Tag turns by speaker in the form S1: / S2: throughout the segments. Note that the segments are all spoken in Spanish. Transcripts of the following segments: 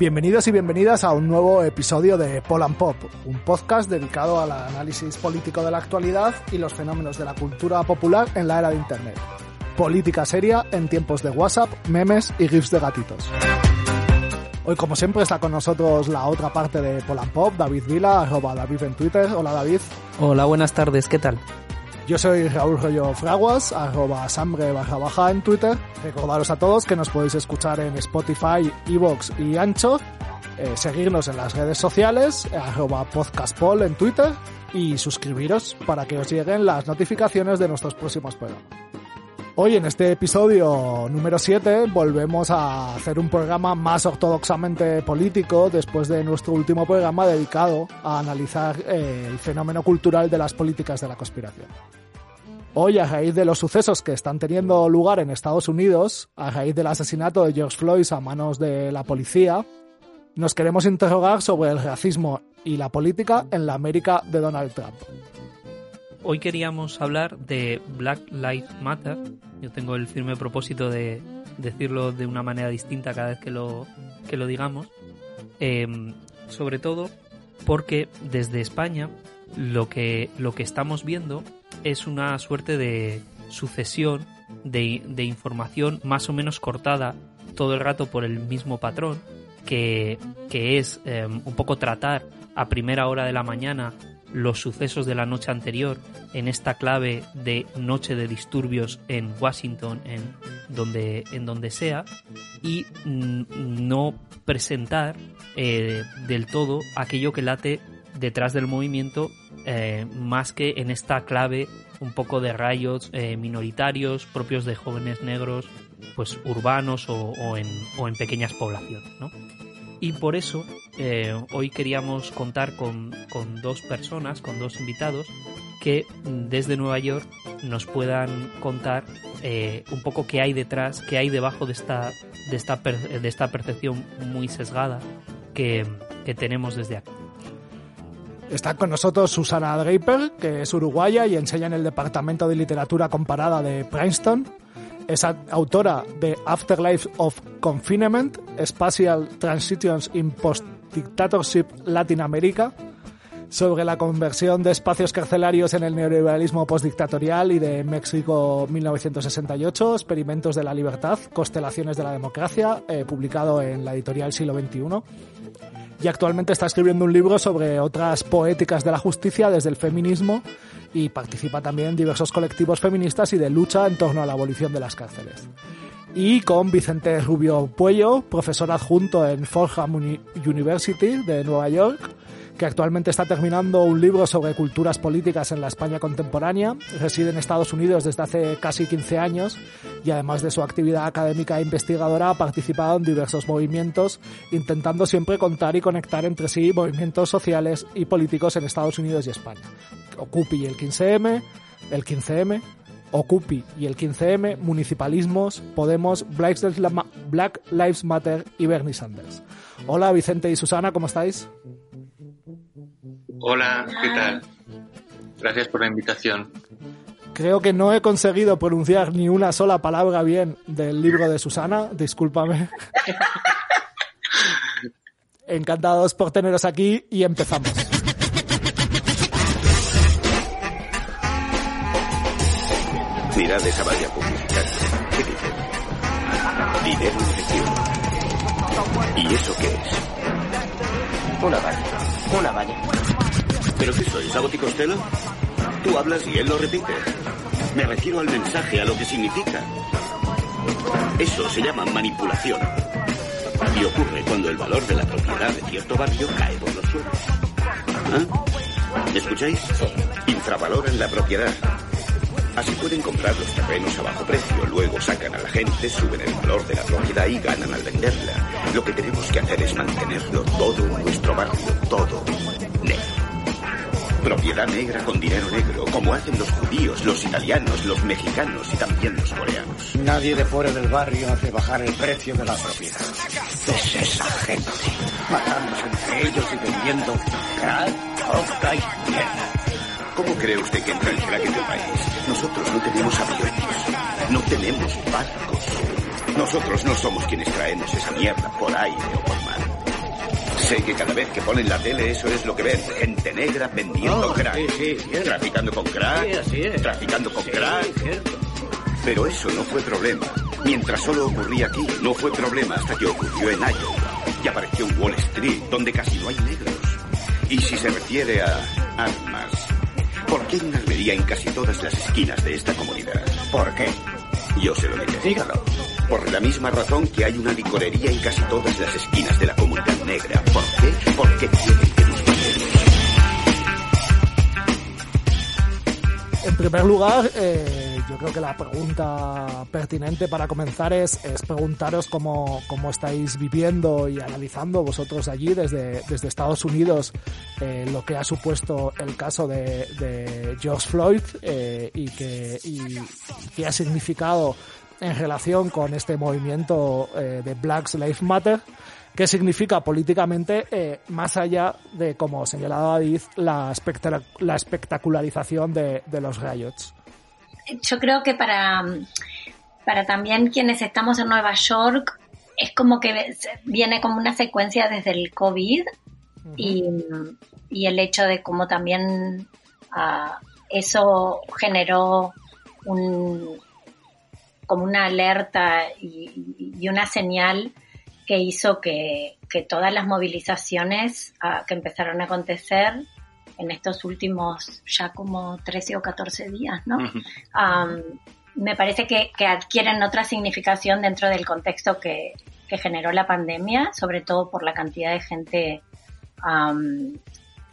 S1: Bienvenidos y bienvenidas a un nuevo episodio de Pol and Pop, un podcast dedicado al análisis político de la actualidad y los fenómenos de la cultura popular en la era de Internet. Política seria en tiempos de WhatsApp, memes y GIFs de gatitos. Hoy, como siempre, está con nosotros la otra parte de Pol and Pop, David Vila, arroba David en Twitter. Hola, David.
S2: Hola, buenas tardes, ¿qué tal?
S1: Yo soy Raúl Rollo Fraguas, arroba sambre baja baja en Twitter. Recordaros a todos que nos podéis escuchar en Spotify, Evox y Ancho. Eh, seguirnos en las redes sociales, arroba podcastpol en Twitter y suscribiros para que os lleguen las notificaciones de nuestros próximos programas. Hoy en este episodio número 7 volvemos a hacer un programa más ortodoxamente político después de nuestro último programa dedicado a analizar eh, el fenómeno cultural de las políticas de la conspiración. Hoy, a raíz de los sucesos que están teniendo lugar en Estados Unidos, a raíz del asesinato de George Floyd a manos de la policía, nos queremos interrogar sobre el racismo y la política en la América de Donald Trump.
S2: Hoy queríamos hablar de Black Lives Matter. Yo tengo el firme propósito de decirlo de una manera distinta cada vez que lo, que lo digamos. Em, sobre todo porque desde España lo que, lo que estamos viendo es una suerte de sucesión de, de, información más o menos cortada todo el rato por el mismo patrón, que, que es eh, un poco tratar a primera hora de la mañana los sucesos de la noche anterior en esta clave de noche de disturbios en Washington, en donde, en donde sea, y mm, no presentar eh, del todo aquello que late detrás del movimiento eh, más que en esta clave un poco de rayos eh, minoritarios propios de jóvenes negros pues urbanos o, en, o en, pequeñas poblaciones ¿no? Y por eso eh, hoy queríamos contar con, con, dos personas con dos invitados que desde Nueva York nos puedan contar un poco qué hay detrás qué hay debajo de esta de esta, de esta percepción muy sesgada que, que tenemos desde aquí
S1: Está con nosotros Susana Draper, que es uruguaya y enseña en el Departamento de Literatura Comparada de Princeton. Es autora de Afterlife of Confinement, Spatial Transitions in Post-Dictatorship Latin America, sobre la conversión de espacios carcelarios en el neoliberalismo postdictatorial y de México 1968, Experimentos de la Libertad, Constelaciones de la Democracia, eh, publicado en la editorial Siglo XXI y actualmente está escribiendo un libro sobre otras poéticas de la justicia desde el feminismo y participa también en diversos colectivos feministas y de lucha en torno a la abolición de las cárceles. Y con Vicente Rubio Puello, profesor adjunto en Fordham University de Nueva York, que actualmente está terminando un libro sobre culturas políticas en la España contemporánea, reside en Estados Unidos desde hace casi 15 años y además de su actividad académica e investigadora ha participado en diversos movimientos, intentando siempre contar y conectar entre sí movimientos sociales y políticos en Estados Unidos y España. Ocupi el 15M, el 15M, Ocupi y el 15M, municipalismos, Podemos, Black Lives Matter y Bernie Sanders. Hola Vicente y Susana, ¿cómo estáis?
S3: Hola, ¿qué tal? Gracias por la invitación.
S1: Creo que no he conseguido pronunciar ni una sola palabra bien del libro de Susana, discúlpame. Encantados por teneros aquí y empezamos.
S4: Mirad esa valla publicitaria. ¿Qué dice? Dinero en efectivo. ¿Y eso qué es?
S5: Una valla. Una valla.
S4: ¿Pero qué soy, Costello? Tú hablas y él lo repite. Me refiero al mensaje, a lo que significa. Eso se llama manipulación. Y ocurre cuando el valor de la propiedad de cierto barrio cae por los suelos. ¿Ah? ¿Me escucháis? Infravaloran la propiedad. Así pueden comprar los terrenos a bajo precio, luego sacan a la gente, suben el valor de la propiedad y ganan al venderla. Lo que tenemos que hacer es mantenerlo todo en nuestro barrio, todo negro. Propiedad negra con dinero negro, como hacen los judíos, los italianos, los mexicanos y también los coreanos.
S5: Nadie de fuera del barrio hace bajar el precio de la propiedad. Es esa gente, matándose entre ellos y vendiendo crack, coca y mierda.
S4: ¿Cómo cree usted que entra el crack en el país? Nosotros no tenemos aviones, no tenemos barcos. Nosotros no somos quienes traemos esa mierda por aire o por mar. Sé que cada vez que ponen la tele eso es lo que ven. Gente negra vendiendo
S5: Oh,
S4: crack.
S5: sí, sí, cierto.
S4: traficando con crack.
S5: Sí, así es.
S4: Traficando con crack.
S5: cierto.
S4: Pero eso no fue problema. Mientras solo ocurría aquí, no fue problema hasta que ocurrió en Iowa. Y apareció Wall Street, donde casi no hay negros. Y si se refiere a armas, ¿por qué hay una armería en casi todas las esquinas de esta comunidad?
S5: ¿Por qué?
S4: Yo se lo diré.
S5: Dígalo.
S4: Por la misma razón que hay una licorería en casi todas las esquinas de la comunidad negra. ¿Por qué? Porque quieren que nos.
S1: En primer lugar, eh, creo que la pregunta pertinente para comenzar es, es preguntaros cómo, cómo estáis viviendo y analizando vosotros allí desde, desde Estados Unidos eh, lo que ha supuesto el caso de, de George Floyd eh, y, que, y qué ha significado en relación con este movimiento eh, de Black Lives Matter. ¿Qué significa políticamente, eh, más allá de, como señalaba David, la, espectac- la espectacularización de, de los riots?
S6: Yo creo que para, para también quienes estamos en Nueva York es como que viene como una secuencia desde el COVID y, y el hecho de cómo también ah, eso generó un, como una alerta y, y una señal que hizo que, que todas las movilizaciones ah, que empezaron a acontecer en estos últimos ya como 13 o 14 días, ¿no? Um, me parece que, que adquieren otra significación dentro del contexto que, que generó la pandemia, sobre todo por la cantidad de gente um,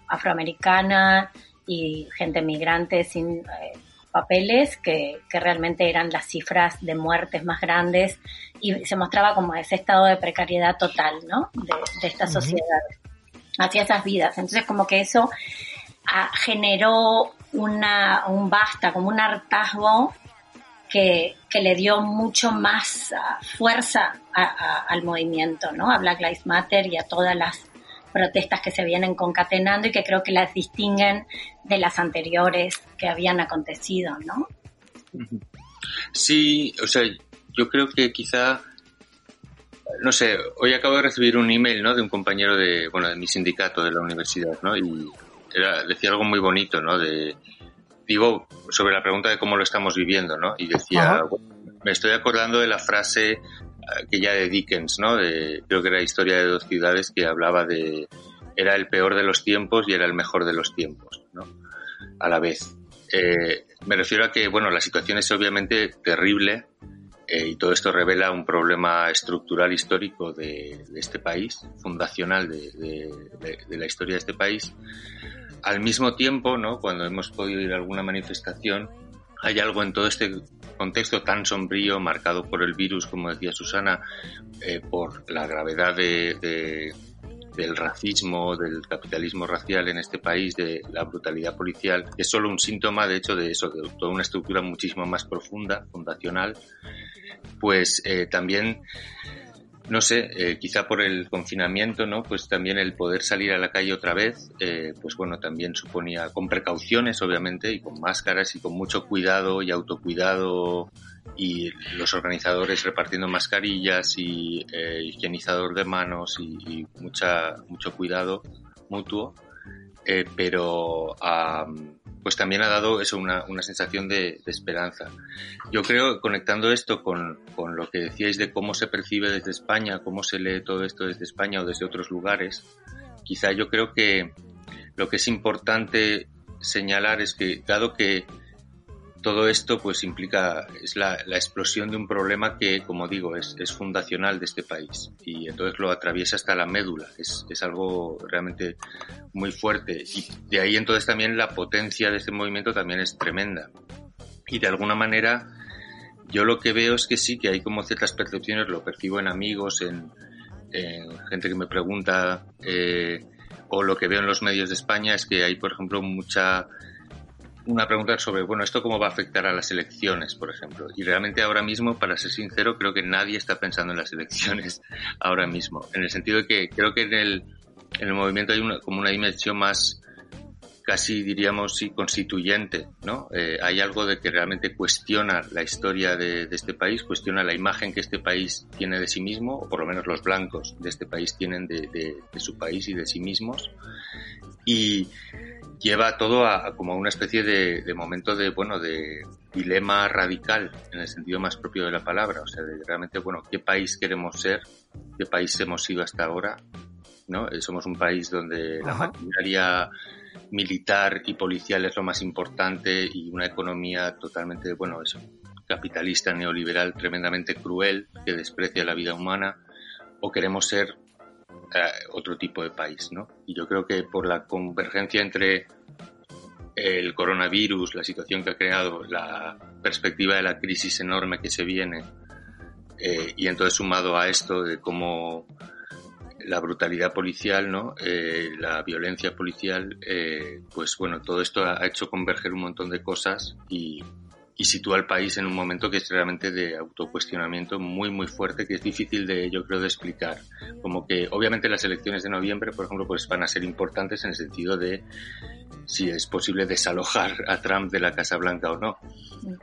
S6: afroamericana y gente migrante sin eh, papeles, que, que realmente eran las cifras de muertes más grandes y se mostraba como ese estado de precariedad total, ¿no? De, de esta sociedad hacia esas vidas. Entonces como que eso generó una, un basta, como un hartazgo que, que le dio mucho más ah, fuerza a- al movimiento, ¿no? A Black Lives Matter y a todas las protestas que se vienen concatenando y que creo que las distinguen de las anteriores que habían acontecido, ¿no?
S3: Sí, o sea, yo creo que quizá, no sé, hoy acabo de recibir un email, ¿no? De un compañero de, bueno, de mi sindicato de la universidad, ¿no? Y era, decía algo muy bonito, ¿no? De, digo, sobre la pregunta de cómo lo estamos viviendo, ¿no? Y decía, bueno, me estoy acordando de la frase eh, que ya de Dickens, ¿no? De, creo que era Historia de dos ciudades que hablaba de, era el peor de los tiempos y era el mejor de los tiempos, ¿no? A la vez. Eh, me refiero a que, bueno, la situación es obviamente terrible eh, y todo esto revela un problema estructural histórico de, de este país, fundacional de, de- de- de la historia de este país. Al mismo tiempo, ¿no? cuando hemos podido ir a alguna manifestación, hay algo en todo este contexto tan sombrío, marcado por el virus, como decía Susana, eh, por la gravedad de, de- del racismo, del capitalismo racial en este país, de la brutalidad policial, que es solo un síntoma, de hecho, de eso, de toda una estructura muchísimo más profunda, fundacional, pues eh, también, no sé, eh, quizá por el confinamiento, ¿no? Pues también el poder salir a la calle otra vez, eh, pues bueno, también suponía, con precauciones, obviamente, y con máscaras y con mucho cuidado y autocuidado y los organizadores repartiendo mascarillas y eh, higienizador de manos y, mucha, mucho cuidado mutuo, eh, pero am, pues también ha dado eso una, una sensación de, de esperanza. Yo creo, conectando esto con, con lo que decíais de cómo se percibe desde España, cómo se lee todo esto desde España o desde otros lugares, quizá yo creo que lo que es importante señalar es que, dado que todo esto pues implica, es la, explosión de un problema que, como digo, es, es fundacional de este país. Y entonces lo atraviesa hasta la médula, es, es algo realmente muy fuerte. Y de ahí entonces también la potencia de este movimiento también es tremenda. Y de alguna manera yo lo que veo es que sí, que hay como ciertas percepciones, lo percibo en amigos, en, en gente que me pregunta, eh, o lo que veo en los medios de España es que hay, por ejemplo, mucha una pregunta sobre, bueno, ¿esto cómo va a afectar a las elecciones, por ejemplo? Y realmente ahora mismo, para ser sincero, creo que nadie está pensando en las elecciones ahora mismo, en el sentido de que creo que en el, en el movimiento hay una, como una dimensión más casi diríamos sí, constituyente, ¿no? Eh, hay algo de que realmente cuestiona la historia de, este país, cuestiona la imagen que este país tiene de sí mismo, o por lo menos los blancos de este país tienen de, su país y de sí mismos, y lleva todo a, como a una especie de, momento de, bueno, de dilema radical, en el sentido más propio de la palabra, o sea, de realmente, bueno, ¿qué país queremos ser? ¿Qué país hemos sido hasta ahora? ¿no? Eh, somos un país donde la maquinaria militar y policial es lo más importante y una economía totalmente, bueno, eso, capitalista, neoliberal, tremendamente cruel, que desprecia la vida humana, o queremos ser otro tipo de país, ¿no? Y yo creo que por la convergencia entre el coronavirus, la situación que ha creado, la perspectiva de la crisis enorme que se viene, eh, y entonces sumado a esto de cómo la brutalidad policial, ¿no? Eh, la violencia policial, eh, pues bueno, todo esto ha hecho converger un montón de cosas y, y sitúa al país en un momento que es realmente de autocuestionamiento muy, muy fuerte, que es difícil de, yo creo, de explicar. Como que, obviamente, las elecciones de noviembre, por ejemplo, pues van a ser importantes en el sentido de si es posible desalojar a Trump de la Casa Blanca o no.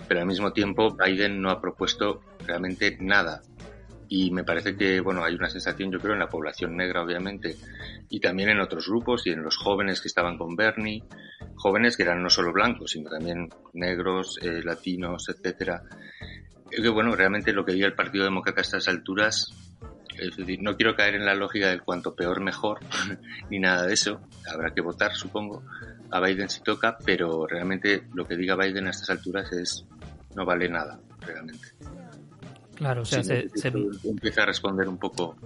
S3: Pero al mismo tiempo, Biden no ha propuesto realmente nada y me parece que bueno hay una sensación yo creo en la población negra obviamente y también en otros grupos y en los jóvenes que estaban con Bernie jóvenes que eran no solo blancos sino también negros eh, latinos etcétera que bueno realmente lo que diga el Partido Demócrata a estas alturas es decir, no quiero caer en la lógica del cuanto peor mejor, ni nada de eso. Habrá que votar, supongo, a Biden si toca, pero realmente lo que diga Biden a estas alturas es no vale nada, realmente.
S2: Claro, o sea, se,
S3: empieza a responder un poco.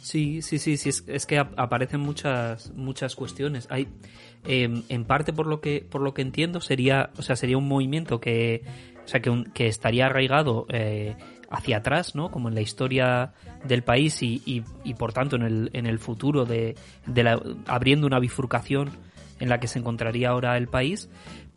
S2: Sí, sí, sí, sí, es, que aparecen muchas, muchas cuestiones. Hay, em, en parte por lo que, por lo que entiendo, sería, o sea, sería un movimiento que, o sea, que, que estaría arraigado eh, hacia atrás, ¿no? Como en la historia del país y, y, y por tanto en el, en el futuro de, de la, abriendo una bifurcación en la que se encontraría ahora el país,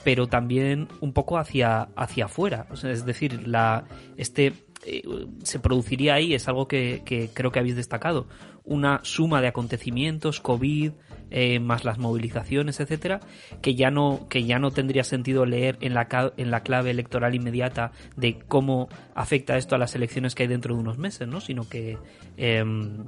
S2: pero también un poco hacia, hacia afuera. O sea, es decir, la, este eh, se produciría ahí, es algo que, creo que habéis destacado, una suma de acontecimientos, COVID, eh, más las movilizaciones, etcétera, que ya no, que ya no tendría sentido leer en la, en la clave electoral inmediata de cómo afecta esto a las elecciones que hay dentro de unos meses, ¿no? Sino que em,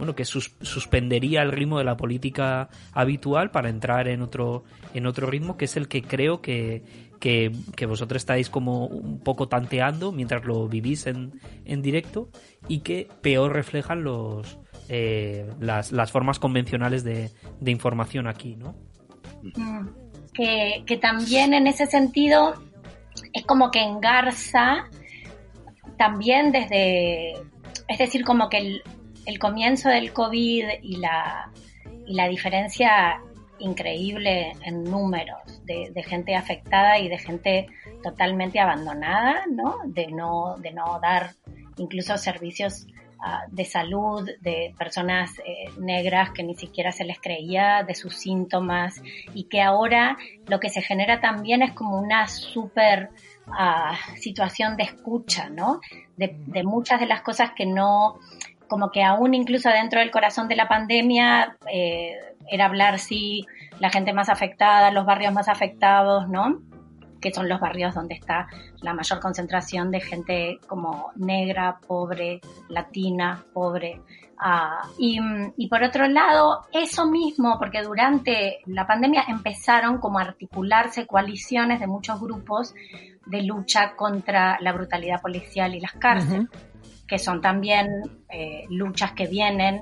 S2: bueno, que suspendería el ritmo de la política habitual para entrar en otro, en otro ritmo, que es el que creo que, que, vosotros estáis como un poco tanteando mientras lo vivís en, en directo y que peor reflejan los, eh, las, las, formas convencionales de, de información aquí, ¿no?
S6: Mm. Que, que, también en ese sentido es como que engarza también desde, es decir, como que el, el comienzo del COVID y la, y la diferencia increíble en números de, gente afectada y de gente totalmente abandonada, ¿no? De no, de no dar incluso servicios ah, de salud de personas eh, negras que ni siquiera se les creía de sus síntomas y que ahora lo que se genera también es como una súper ah, situación de escucha, ¿no? De, de muchas de las cosas que no, como que aún incluso dentro del corazón de la pandemia eh, era hablar si la gente más afectada, los barrios más afectados, ¿no? que son los barrios donde está la mayor concentración de gente como negra, pobre, latina, pobre. Ah, y, por otro lado, eso mismo, porque durante la pandemia empezaron como a articularse coaliciones de muchos grupos de lucha contra la brutalidad policial y las cárceles que son también eh, luchas que vienen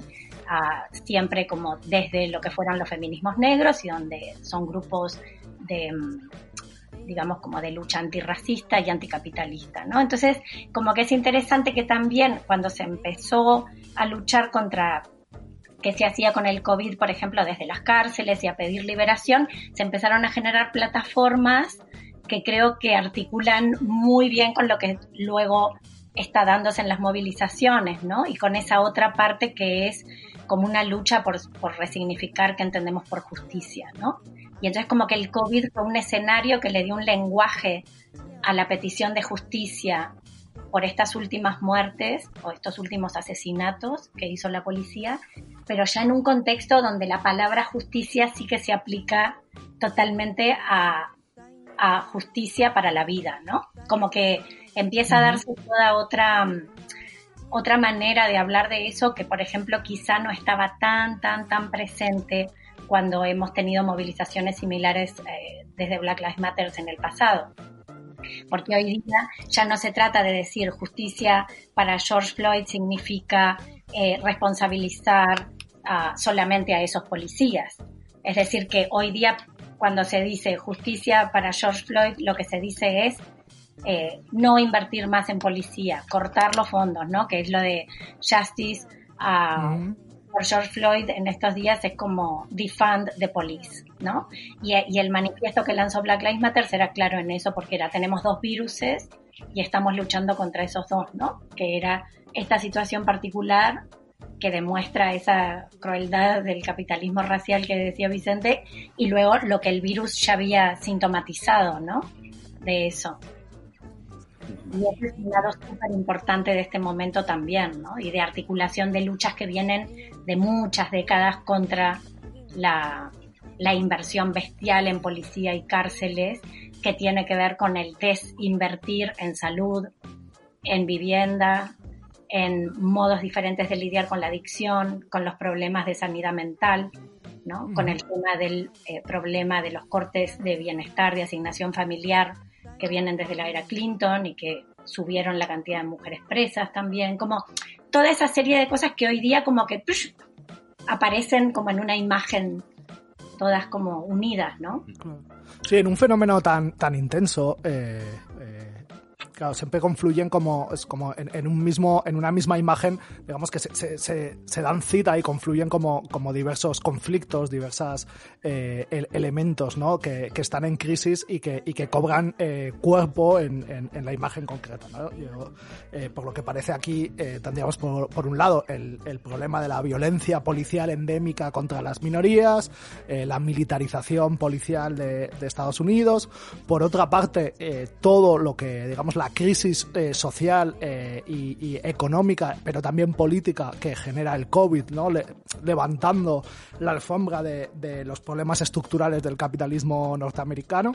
S6: siempre como desde lo que fueran los feminismos negros y donde son grupos de mm, digamos como de lucha antirracista y anticapitalista, ¿no? Entonces, como que es interesante que también cuando se empezó a luchar contra que se hacía con el COVID, por ejemplo, desde las cárceles y a pedir liberación, se empezaron a generar plataformas que creo que articulan muy bien con lo que luego está dándose en las movilizaciones, ¿no? Y con esa otra parte que es como una lucha por, resignificar que entendemos por justicia, ¿no? Y entonces como que el COVID fue un escenario que le dio un lenguaje a la petición de justicia por estas últimas muertes o estos últimos asesinatos que hizo la policía, pero ya en un contexto donde la palabra justicia sí que se aplica totalmente a, a justicia para la vida, ¿no? Como que empieza a darse toda otra otra manera de hablar de eso que, por ejemplo, quizá no estaba tan, tan, tan presente cuando hemos tenido movilizaciones similares eh, desde Black Lives Matter en el pasado. Porque hoy día ya no se trata de decir justicia para George Floyd significa eh, responsabilizar solamente a esos policías. Es decir, que hoy día cuando se dice justicia para George Floyd, lo que se dice es eh, no invertir más en policía, cortar los fondos, ¿no? Que es lo de Justice uh, por George Floyd en estos días es como defund the police, ¿no? Y, el manifiesto que lanzó Black Lives Matter será claro en eso porque era tenemos dos viruses y estamos luchando contra esos dos, ¿no? Que era esta situación particular que demuestra esa crueldad del capitalismo racial que decía Vicente y luego lo que el virus ya había sintomatizado, ¿no? De eso. Y ese es un lado súper importante de este momento también, ¿no? Y de articulación de luchas que vienen de muchas décadas contra la, inversión bestial en policía y cárceles, que tiene que ver con el desinvertir en salud, en vivienda, en modos diferentes de lidiar con la adicción, con los problemas de sanidad mental, ¿no? Con el tema del eh, problema de los cortes de bienestar, de asignación familiar, que vienen desde la era Clinton y que subieron la cantidad de mujeres presas también, como toda esa serie de cosas que hoy día como que aparecen como en una imagen todas como unidas, ¿no?
S1: Sí, en un fenómeno tan, tan intenso, eh, claro, siempre confluyen como, como en, un mismo, en una misma imagen, digamos que se, se, dan cita y confluyen como, como diversos conflictos, diversas eh, elementos ¿no? que, que, están en crisis y que, y que cobran eh, cuerpo en, en, la imagen concreta. Eh, por lo que parece aquí, tendríamos por, un lado el, el, problema de la violencia policial endémica contra las minorías, la militarización policial de, Estados Unidos, por otra parte, todo lo que, digamos, la crisis eh, social eh, y, económica, pero también política que genera el COVID, levantando la alfombra de, los problemas estructurales del capitalismo norteamericano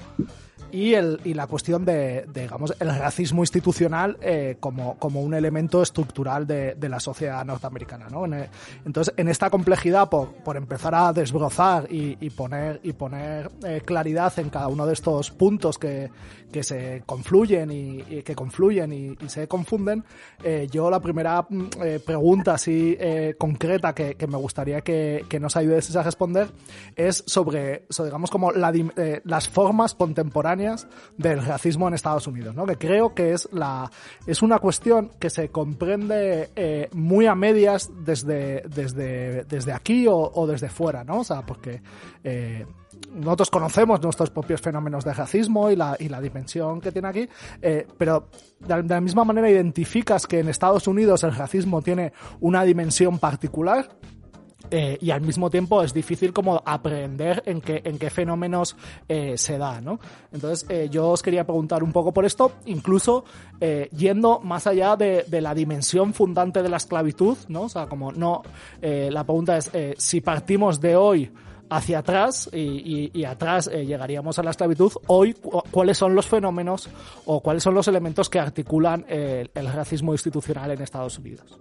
S1: y, el, y la cuestión de, digamos, el racismo institucional eh, como, como un elemento estructural de, la sociedad norteamericana. ¿no? entonces, en esta complejidad, por, por empezar a desbrozar y, y poner, y poner claridad en cada uno de estos puntos que, que se confluyen y, que confluyen y, se confunden, eh, yo la primera mm, eh, pregunta así eh, concreta que, me gustaría que, nos ayudes a responder es sobre, digamos, como las formas contemporáneas del racismo en Estados Unidos, ¿no? Que creo que es la es una cuestión que se comprende muy a medias desde, desde, desde aquí o, desde fuera, ¿no? O sea, porque nosotros conocemos nuestros propios fenómenos de racismo y la, y la dimensión que tiene aquí, eh, pero de, la misma manera identificas que en Estados Unidos el racismo tiene una dimensión particular, eh, y al mismo tiempo es difícil como aprender en qué, en qué fenómenos eh, se da, ¿no? Entonces yo os quería preguntar un poco por esto, incluso yendo más allá de, la dimensión fundante de la esclavitud, ¿no? O sea, como no, la pregunta es si partimos de hoy hacia atrás y, atrás eh, llegaríamos a la esclavitud, hoy cuáles son los fenómenos o cuáles son los elementos que articulan el, racismo institucional en Estados Unidos.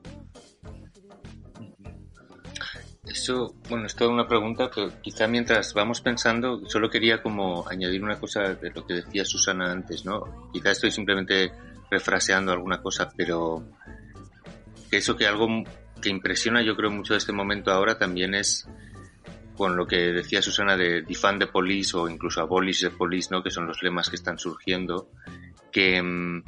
S3: Eso, bueno, es toda una pregunta, pero quizá mientras vamos pensando, solo quería como añadir una cosa de lo que decía Susana antes, ¿no? Quizá estoy simplemente refraseando alguna cosa, pero eso que algo que impresiona yo creo mucho este momento ahora también es con lo que decía Susana de defund the police o incluso abolish the police, ¿no? que son los lemas que están surgiendo, que mm,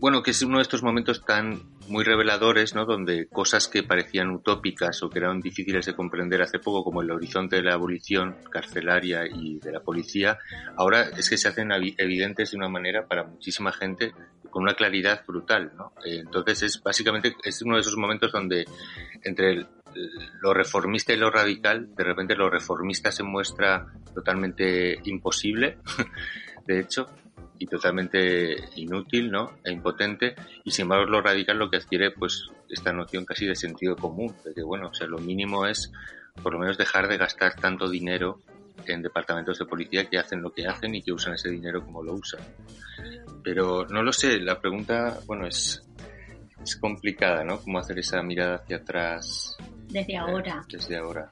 S3: bueno, que es uno de estos momentos tan muy reveladores, ¿no? Donde cosas que parecían utópicas o que eran difíciles de comprender hace poco, como el horizonte de la abolición carcelaria y de la policía, ahora es que se hacen evidentes de una manera para muchísima gente con una claridad brutal, ¿no? Eh, entonces es básicamente es uno de esos momentos donde entre el, lo reformista y lo radical, de repente lo reformista se muestra totalmente imposible, de hecho, y totalmente inútil, ¿no? E impotente, y sin embargo lo radical lo que adquiere, pues, esta noción casi de sentido común, de que, bueno, o sea, lo mínimo es por lo menos dejar de gastar tanto dinero en departamentos de policía que hacen lo que hacen y que usan ese dinero como lo usan. Pero no lo sé, la pregunta, bueno, es, es complicada, ¿no? Cómo hacer esa mirada hacia atrás.
S6: Desde eh, ahora.
S3: desde ahora.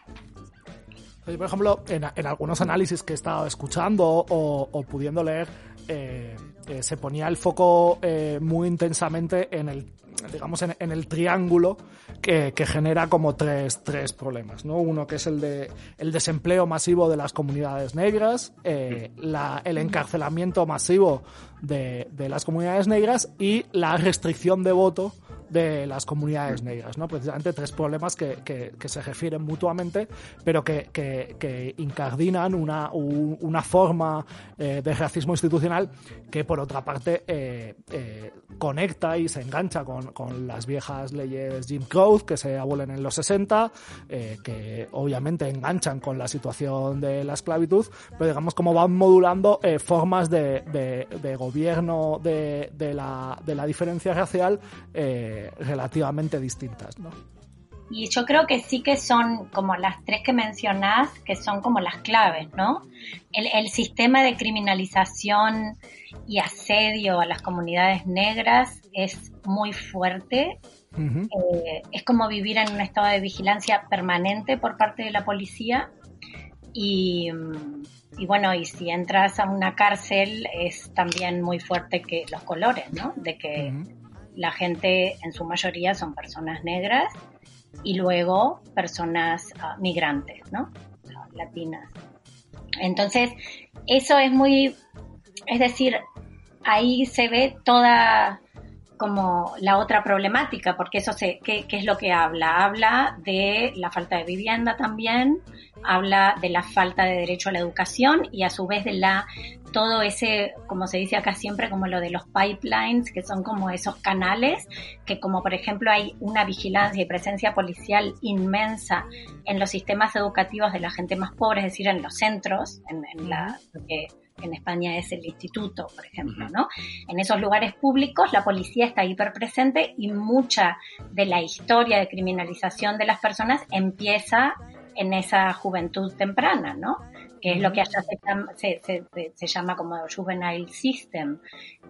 S1: por ejemplo, en, en, algunos análisis que he estado escuchando o, o pudiendo leer, eh, eh, se ponía el foco eh, muy intensamente en el digamos en, el triángulo que, genera como tres, tres problemas ¿no? uno que es el de el desempleo masivo de las comunidades negras el encarcelamiento masivo de, de las comunidades negras y la restricción de voto de las comunidades negras, ¿no? Precisamente tres problemas que, que, se refieren mutuamente, pero que, que incardinan una, una forma eh, de racismo institucional que, por otra parte, eh, eh, conecta y se engancha con, con, las viejas leyes Jim Crow que se abolen en los 60, eh, que obviamente enganchan con la situación de la esclavitud, pero digamos como van modulando formas de, de, gobierno de, de, la, de la diferencia racial relativamente distintas, ¿no?
S6: Y yo creo que sí que son como las tres que mencionás, que son como las claves, ¿no? El, el sistema de criminalización y asedio a las comunidades negras es muy fuerte. Uh -huh. eh, es como vivir en un estado de vigilancia permanente por parte de la policía. Y, y, bueno, y si entras a una cárcel es también muy fuerte que los colores, ¿no? De que uh -huh. La gente en su mayoría son personas negras y luego personas uh, migrantes, ¿no? Latinas. Entonces, eso es muy, es decir, ahí se ve toda como la otra problemática, porque eso se, ¿qué, ¿qué, es lo que habla? Habla de la falta de vivienda también, habla de la falta de derecho a la educación y a su vez de la todo ese, como se dice acá siempre, como lo de los pipelines, que son como esos canales, que como por ejemplo hay una vigilancia y presencia policial inmensa en los sistemas educativos de la gente más pobre, es decir, en los centros, en, en la, que en España es el instituto, por ejemplo, ¿no? En esos lugares públicos la policía está hiperpresente y mucha de la historia de criminalización de las personas empieza en esa juventud temprana, ¿no? que es lo que allá se, se, se, se, llama como juvenile system,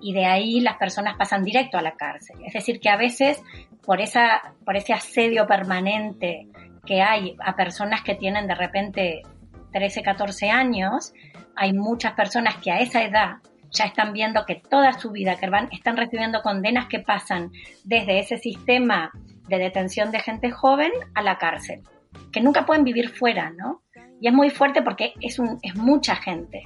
S6: y de ahí las personas pasan directo a la cárcel. Es decir, que a veces por, esa, por ese asedio permanente que hay a personas que tienen de repente 13, 14 años, hay muchas personas que a esa edad ya están viendo que toda su vida, que van, están recibiendo condenas que pasan desde ese sistema de detención de gente joven a la cárcel, que nunca pueden vivir fuera, ¿no? Y es muy fuerte porque es, un, es mucha gente.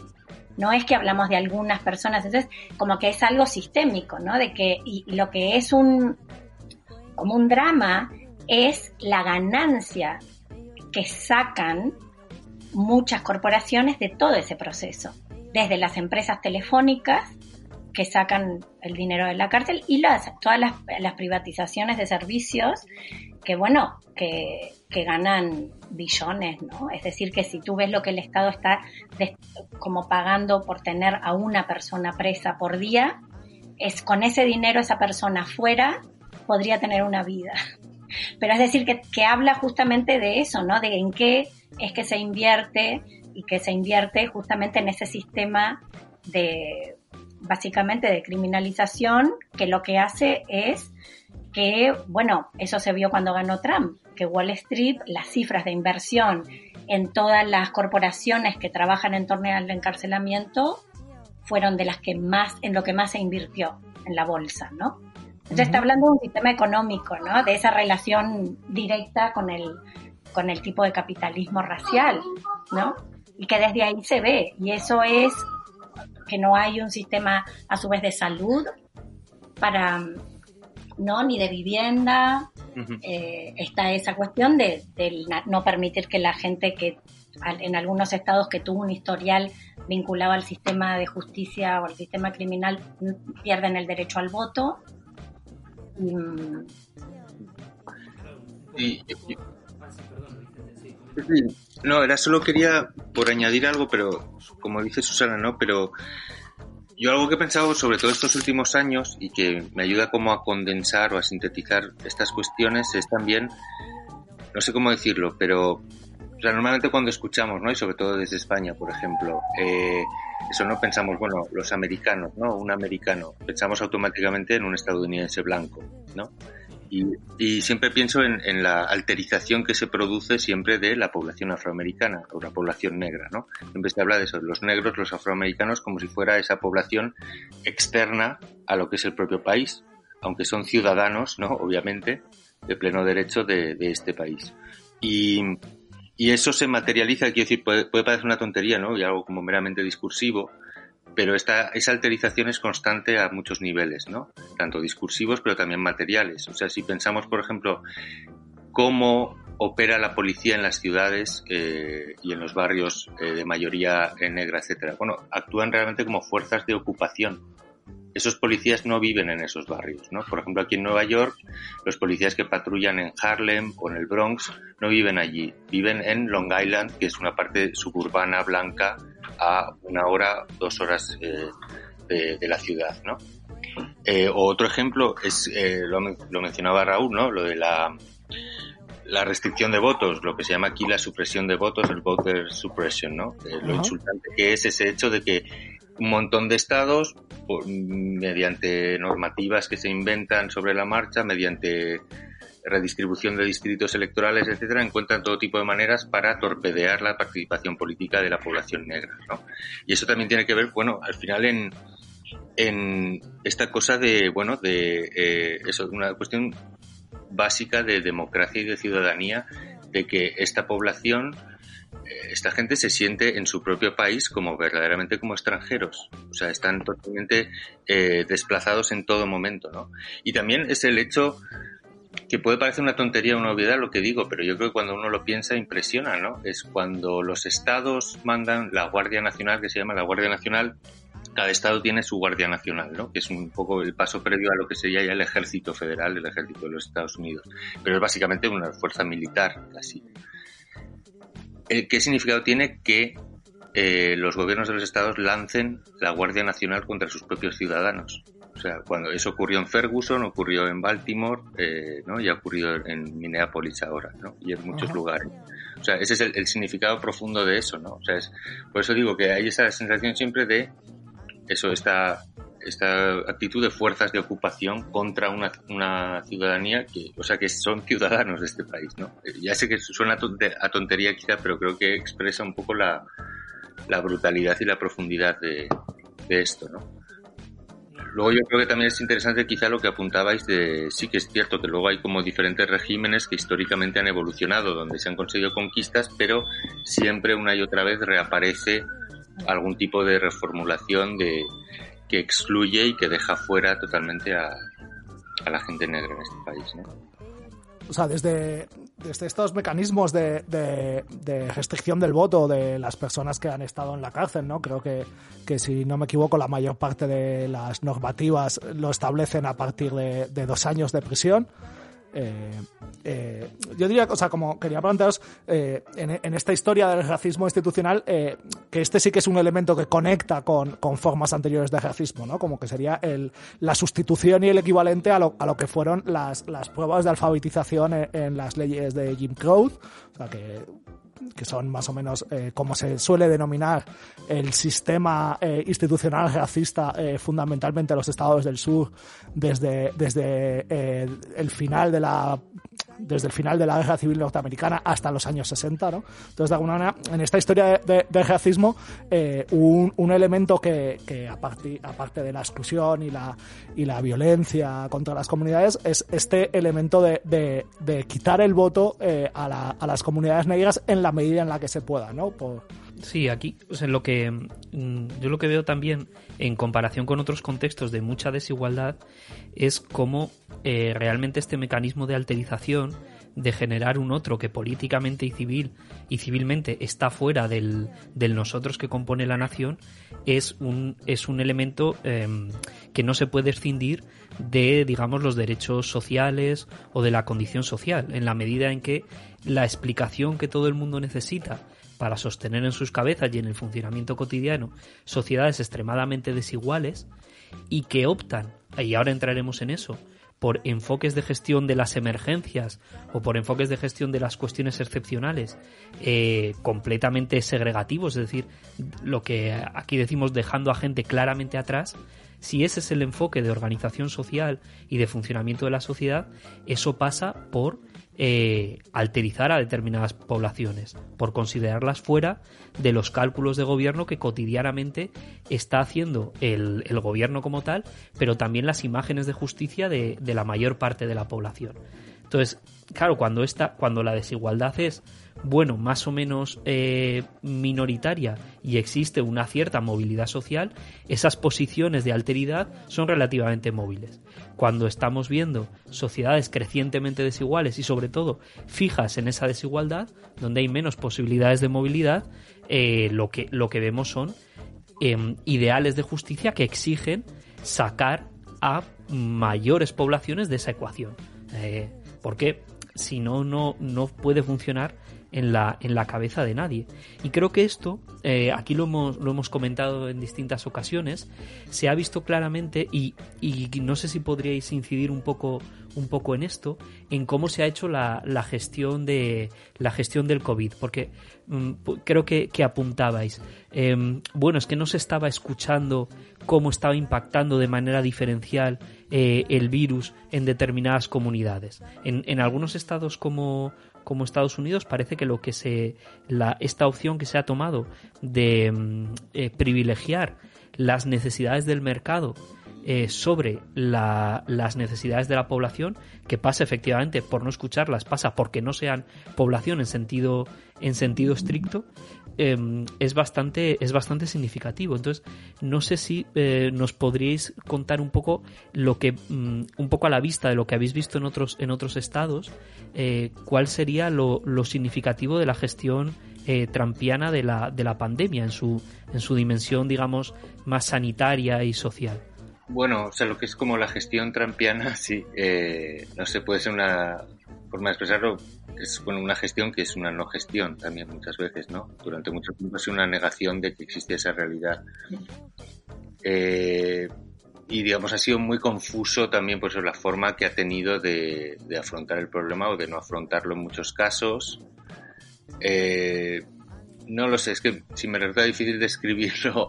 S6: No es que hablamos de algunas personas, entonces como que es algo sistémico, ¿no? De que, y, lo que es un, como un drama es la ganancia que sacan muchas corporaciones de todo ese proceso. Desde las empresas telefónicas que sacan el dinero de la cárcel y las, todas las, privatizaciones de servicios que, bueno, que, que ganan billones, ¿no? Es decir, que si tú ves lo que el Estado está como pagando por tener a una persona presa por día, es con ese dinero esa persona fuera podría tener una vida. Pero es decir, que, que habla justamente de eso, ¿no? De en qué es que se invierte y que se invierte justamente en ese sistema de, básicamente, de criminalización que lo que hace es que, bueno, eso se vio cuando ganó Trump, que Wall Street, las cifras de inversión en todas las corporaciones que trabajan en torno al encarcelamiento fueron de las que más, en lo que más se invirtió en la bolsa, ¿no? Entonces uh -huh. está hablando de un sistema económico, ¿no? De esa relación directa con el, con el tipo de capitalismo racial, ¿no? Y que desde ahí se ve. Y eso es que no hay un sistema a su vez de salud para no ni de vivienda uh -huh. eh, está esa cuestión de, de, no permitir que la gente que en algunos estados que tuvo un historial vinculado al sistema de justicia o al sistema criminal pierden el derecho al voto
S3: y, y, y no, era solo quería por añadir algo, pero como dice Susana, ¿no? Pero yo algo que he pensado sobre todo estos últimos años y que me ayuda como a condensar o a sintetizar estas cuestiones es también, no sé cómo decirlo, pero normalmente cuando escuchamos, ¿no? Y sobre todo desde España, por ejemplo, eh, eso no pensamos, bueno, los americanos, ¿no? Un americano, pensamos automáticamente en un estadounidense blanco, ¿no? Y, siempre pienso en, la alterización que se produce siempre de la población afroamericana o la población negra, ¿no? Siempre se habla de eso, los negros, los afroamericanos, como si fuera esa población externa a lo que es el propio país, aunque son ciudadanos, ¿no? Obviamente, de pleno derecho de, este país. Y, eso se materializa, quiero decir, puede, puede parecer una tontería, ¿no? Y algo como meramente discursivo, pero esta, esa alterización es constante a muchos niveles, ¿no? Tanto discursivos, pero también materiales. O sea, si pensamos, por ejemplo, cómo opera la policía en las ciudades eh, y en los barrios eh, de mayoría negra, etcétera. Bueno, actúan realmente como fuerzas de ocupación. Esos policías no viven en esos barrios, ¿no? Por ejemplo, aquí en Nueva York, los policías que patrullan en Harlem o en el Bronx no viven allí, viven en Long Island, que es una parte suburbana blanca a una hora, dos horas eh, de, la ciudad, ¿no? Eh, otro ejemplo es, eh, lo, mencionaba Raúl, ¿no? Lo de la, la restricción de votos, lo que se llama aquí la supresión de votos, el voter suppression, ¿no? lo insultante que es ese hecho de que un montón de estados, mediante normativas que se inventan sobre la marcha, mediante redistribución de distritos electorales, etcétera, encuentran todo tipo de maneras para torpedear la participación política de la población negra, ¿no? Y eso también tiene que ver, bueno, al final en, en esta cosa de, bueno, de eh, eso, una cuestión básica de democracia y de ciudadanía, de que esta población esta gente se siente en su propio país como verdaderamente como extranjeros, o sea, están totalmente eh, desplazados en todo momento, ¿no? Y también es el hecho que puede parecer una tontería, una obviedad lo que digo, pero yo creo que cuando uno lo piensa impresiona, ¿no? Es cuando los estados mandan la Guardia Nacional, que se llama la Guardia Nacional, cada estado tiene su Guardia Nacional, ¿no? Que es un poco el paso previo a lo que sería ya el ejército federal, el ejército de los Estados Unidos. Pero es básicamente una fuerza militar, casi. ¿Qué significado tiene que eh, los gobiernos de los estados lancen la Guardia Nacional contra sus propios ciudadanos? O sea, cuando eso ocurrió en Ferguson, ocurrió en Baltimore, eh, ¿no? Y ha ocurrido en Minneapolis ahora, ¿no? Y en muchos lugares. O sea, ese es el, significado profundo de eso, ¿no? O sea, es, por eso digo que hay esa sensación siempre de eso, esta, esta actitud de fuerzas de ocupación contra una, una ciudadanía que, o sea, que son ciudadanos de este país, ¿no? Eh, ya sé que suena a tontería quizá, pero creo que expresa un poco la, la brutalidad y la profundidad de, de esto, ¿no? Luego yo creo que también es interesante quizá lo que apuntabais de, sí que es cierto que luego hay como diferentes regímenes que históricamente han evolucionado, donde se han conseguido conquistas, pero siempre una y otra vez reaparece algún tipo de reformulación de que excluye y que deja fuera totalmente a, a la gente negra en este país. ¿no?
S1: o sea, desde, desde estos mecanismos de, de, restricción del voto de las personas que han estado en la cárcel, ¿no? Creo que, que si no me equivoco, la mayor parte de las normativas lo establecen a partir de, de dos años de prisión. Eh, eh, yo diría, o sea, como quería preguntaros, eh, en, esta historia del racismo institucional, que este sí que es un elemento que conecta con, con, formas anteriores de racismo, ¿no? Como que sería la sustitución y el equivalente a lo, a lo que fueron las, las pruebas de alfabetización en, en, las leyes de Jim Crow, o sea, que que son más o menos eh, como se suele denominar el sistema eh, institucional racista eh, fundamentalmente en los estados del sur desde, desde el final de la desde el final de la guerra civil norteamericana hasta los años 60, ¿no? Entonces, de alguna manera, en esta historia de, racismo, eh, un, un, elemento que, que aparte, aparte, de la exclusión y la, y la violencia contra las comunidades, es este elemento de, de, quitar el voto eh, a, a, las comunidades negras en la medida en la que se pueda, ¿no? Por...
S2: Sí, aquí, o lo que mm, yo lo que veo también en comparación con otros contextos de mucha desigualdad es cómo eh, realmente este mecanismo de alterización de generar un otro que políticamente y civil y civilmente está fuera del, del nosotros que compone la nación es un, es un elemento em, que no se puede escindir de digamos los derechos sociales o de la condición social en la medida en que la explicación que todo el mundo necesita para sostener en sus cabezas y en el funcionamiento cotidiano sociedades extremadamente desiguales y que optan, y ahora entraremos en eso, por enfoques de gestión de las emergencias o por enfoques de gestión de las cuestiones excepcionales eh, completamente segregativos, es decir, lo que aquí decimos dejando a gente claramente atrás, si ese es el enfoque de organización social y de funcionamiento de la sociedad, eso pasa por eh, alterizar a determinadas poblaciones, por considerarlas fuera de los cálculos de gobierno que cotidianamente está haciendo el, gobierno como tal, pero también las imágenes de justicia de, de la mayor parte de la población. Entonces, claro, cuando, esta, cuando la desigualdad es bueno, más o menos eh, minoritaria y existe una cierta movilidad social, esas posiciones de alteridad son relativamente móviles. Cuando estamos viendo sociedades crecientemente desiguales y sobre todo fijas en esa desigualdad, donde hay menos posibilidades de movilidad, eh, lo, que, lo que vemos son em, ideales de justicia que exigen sacar a mayores poblaciones de esa ecuación. Eh, porque si no, no, no puede funcionar en la, en la cabeza de nadie. Y creo que esto, eh, aquí lo hemos, lo hemos comentado en distintas ocasiones, se ha visto claramente y, y, no sé si podríais incidir un poco, un poco en esto, en cómo se ha hecho la, la gestión de la gestión del COVID, porque mm, creo que, que apuntabais. Em, bueno, es que no se estaba escuchando cómo estaba impactando de manera diferencial eh, el virus en determinadas comunidades. En, en algunos estados como, como Estados Unidos, parece que lo que se la, esta opción que se ha tomado de mm, eh, privilegiar las necesidades del mercado eh, sobre las necesidades de la población, que pasa efectivamente por no escucharlas, pasa porque no sean población en sentido, en sentido estricto, em, es, bastante, es bastante significativo. Entonces, no sé si eh, nos podríais contar un poco lo que, mm, un poco a la vista de lo que habéis visto en otros, en otros estados, eh, cuál sería lo, lo, significativo de la gestión trampiana de la, de la pandemia en su, en su dimensión, digamos, más sanitaria y social.
S3: Bueno, o sea, lo que es como la gestión trampiana, sí, eh, no sé, puede ser una forma de expresarlo, es bueno, una gestión que es una no gestión también muchas veces, ¿no? Durante mucho tiempo es una negación de que existe esa realidad. Eh, y digamos, ha sido muy confuso también por eso la forma que ha tenido de, afrontar el problema o de no afrontarlo en muchos casos. Eh, no lo sé, es que si me resulta difícil describirlo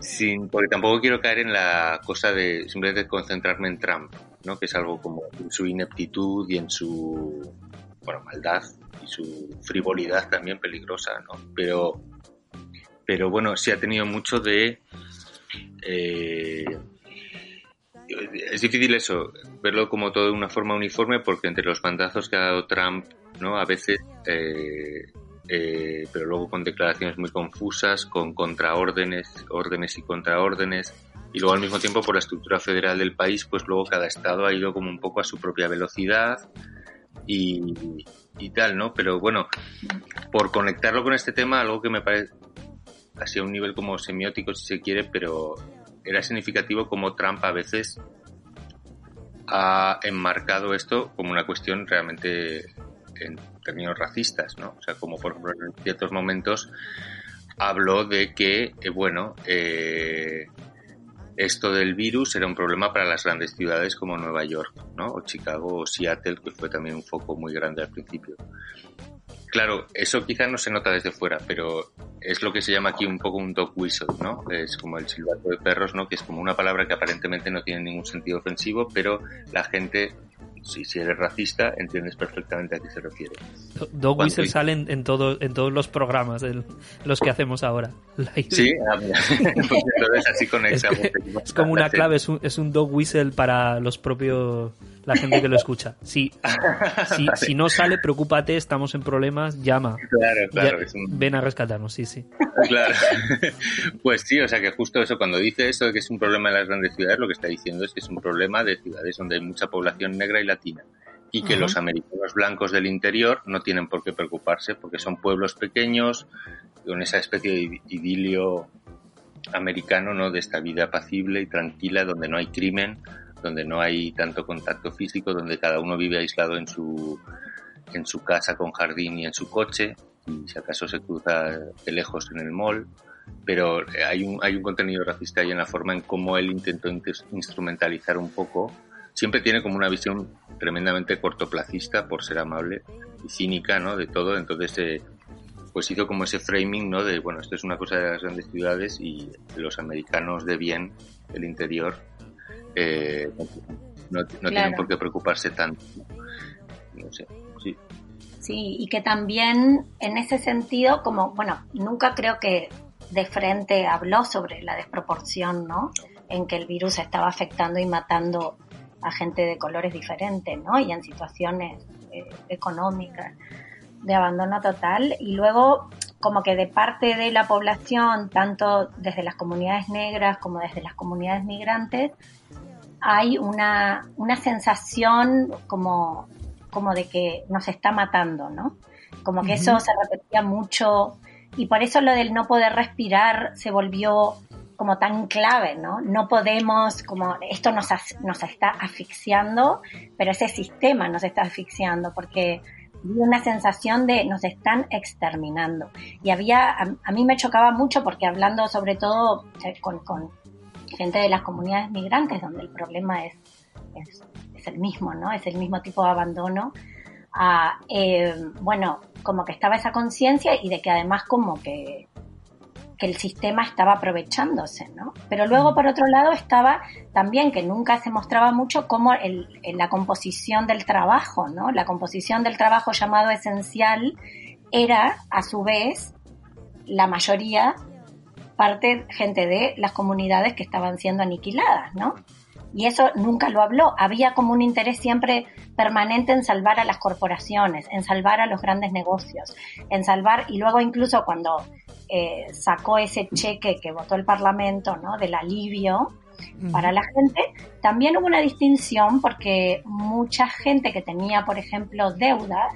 S3: sin, porque tampoco quiero caer en la cosa de simplemente concentrarme en Trump, ¿no? que es algo como en su ineptitud y en su bueno, maldad y su frivolidad también peligrosa, ¿no? Pero, pero bueno, sí ha tenido mucho de... Eh, es difícil eso, verlo como todo de una forma uniforme porque entre los bandazos que ha dado Trump, ¿no? A veces eh, eh, pero luego con declaraciones muy confusas, con contraórdenes, órdenes y contraórdenes, y luego al mismo tiempo por la estructura federal del país, pues luego cada estado ha ido como un poco a su propia velocidad y, tal, ¿no? Pero bueno, por conectarlo con este tema, algo que me parece así a un nivel como semiótico si se quiere, pero era significativo como Trump a veces ha enmarcado esto como una cuestión realmente en términos racistas, ¿no? O sea, como por ejemplo en ciertos momentos habló de que, eh, bueno, eh, esto del virus era un problema para las grandes ciudades como Nueva York, ¿no? O Chicago o Seattle, que fue también un foco muy grande al principio. Claro, eso quizá no se nota desde fuera, pero es lo que se llama aquí un poco un dog whistle, ¿no? Es como el silbato de perros, ¿no? Que es como una palabra que aparentemente no tiene ningún sentido ofensivo, pero la gente si, si eres racista, entiendes perfectamente a qué se refiere.
S2: Dog Whistle sale en, en todos los programas, de los que hacemos ahora.
S3: Sí, ah, pues entonces así con
S2: es, es como una clave, es un, es un dog whistle para los propios la gente que lo escucha. Si, si, si, no sale, preocúpate, estamos en problemas, llama.
S3: Claro, claro.
S2: Ven a rescatarnos, sí, sí.
S3: Claro. Pues sí, o sea que justo eso, cuando dice eso de que es un problema de las grandes ciudades, lo que está diciendo es que es un problema de ciudades donde hay mucha población negra y latina. Y que los americanos blancos del interior no tienen por qué preocuparse porque son pueblos pequeños, con esa especie de idilio americano, ¿no? De esta vida apacible y tranquila, donde no hay crimen, donde no hay tanto contacto físico, donde cada uno vive aislado en su, en su casa con jardín y en su coche y si acaso se cruza de lejos en el mall, pero hay un, hay un contenido racista ahí en la forma en cómo él intentó instrumentalizar un poco. Siempre tiene como una visión tremendamente cortoplacista, por ser amable, y cínica, ¿no? De todo, entonces eh, pues hizo como ese framing, ¿no? De, bueno, esto es una cosa de las grandes ciudades y los americanos de bien, el interior, eh, no, tienen por qué preocuparse tanto. No sé, sí.
S6: Sí, y que también en ese sentido, como, bueno, nunca creo que de frente habló sobre la desproporción, ¿no? En que el virus estaba afectando y matando a gente de colores diferentes, ¿no? Y en situaciones eh, económicas de abandono total. Y luego, como que de parte de la población, tanto desde las comunidades negras como desde las comunidades migrantes, hay una, una sensación como, como de que nos está matando, ¿no? Como que eso se repetía mucho y por eso lo del no poder respirar se volvió como tan clave, ¿no? No podemos, como esto nos, nos está asfixiando, pero ese sistema nos está asfixiando porque había una sensación de nos están exterminando. Y había, a, mí me chocaba mucho porque hablando sobre todo eh, con, con, gente de las comunidades migrantes, donde el problema es, es, es el mismo, ¿no? Es el mismo tipo de abandono eh, bueno, como que estaba esa conciencia y de que además como que, que el sistema estaba aprovechándose, ¿no? Pero luego, por otro lado, estaba también que nunca se mostraba mucho cómo el, la composición del trabajo, ¿no? La composición del trabajo llamado esencial era, a su vez, la mayoría parte gente de las comunidades que estaban siendo aniquiladas, ¿no? y eso nunca lo habló. Había como un interés siempre permanente en salvar a las corporaciones, en salvar a los grandes negocios, en salvar, y luego incluso cuando eh, sacó ese cheque que votó el Parlamento, ¿no? Del alivio para la gente, también hubo una distinción porque mucha gente que tenía, por ejemplo, deudas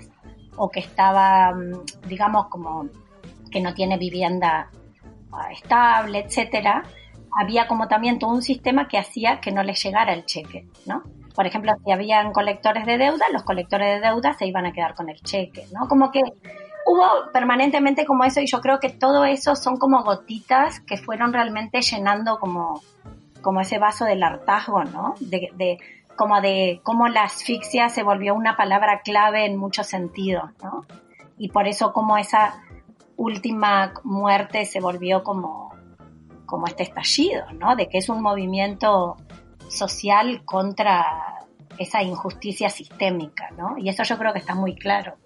S6: o que estaba, mm, digamos, como que no tiene vivienda estable, etcétera, había como también todo un sistema que hacía que no les llegara el cheque, ¿no? Por ejemplo, si habían colectores de deuda, los colectores de deuda se iban a quedar con el cheque, ¿no? Como que hubo permanentemente como eso y yo creo que todo eso son como gotitas que fueron realmente llenando como, como ese vaso del hartazgo, ¿no? De, de, como de cómo la asfixia se volvió una palabra clave en muchos sentidos, ¿no? Y por eso como esa última muerte se volvió como como este estallido, ¿no? De que es un movimiento social contra esa injusticia sistémica, ¿no? Y eso yo creo que está muy claro.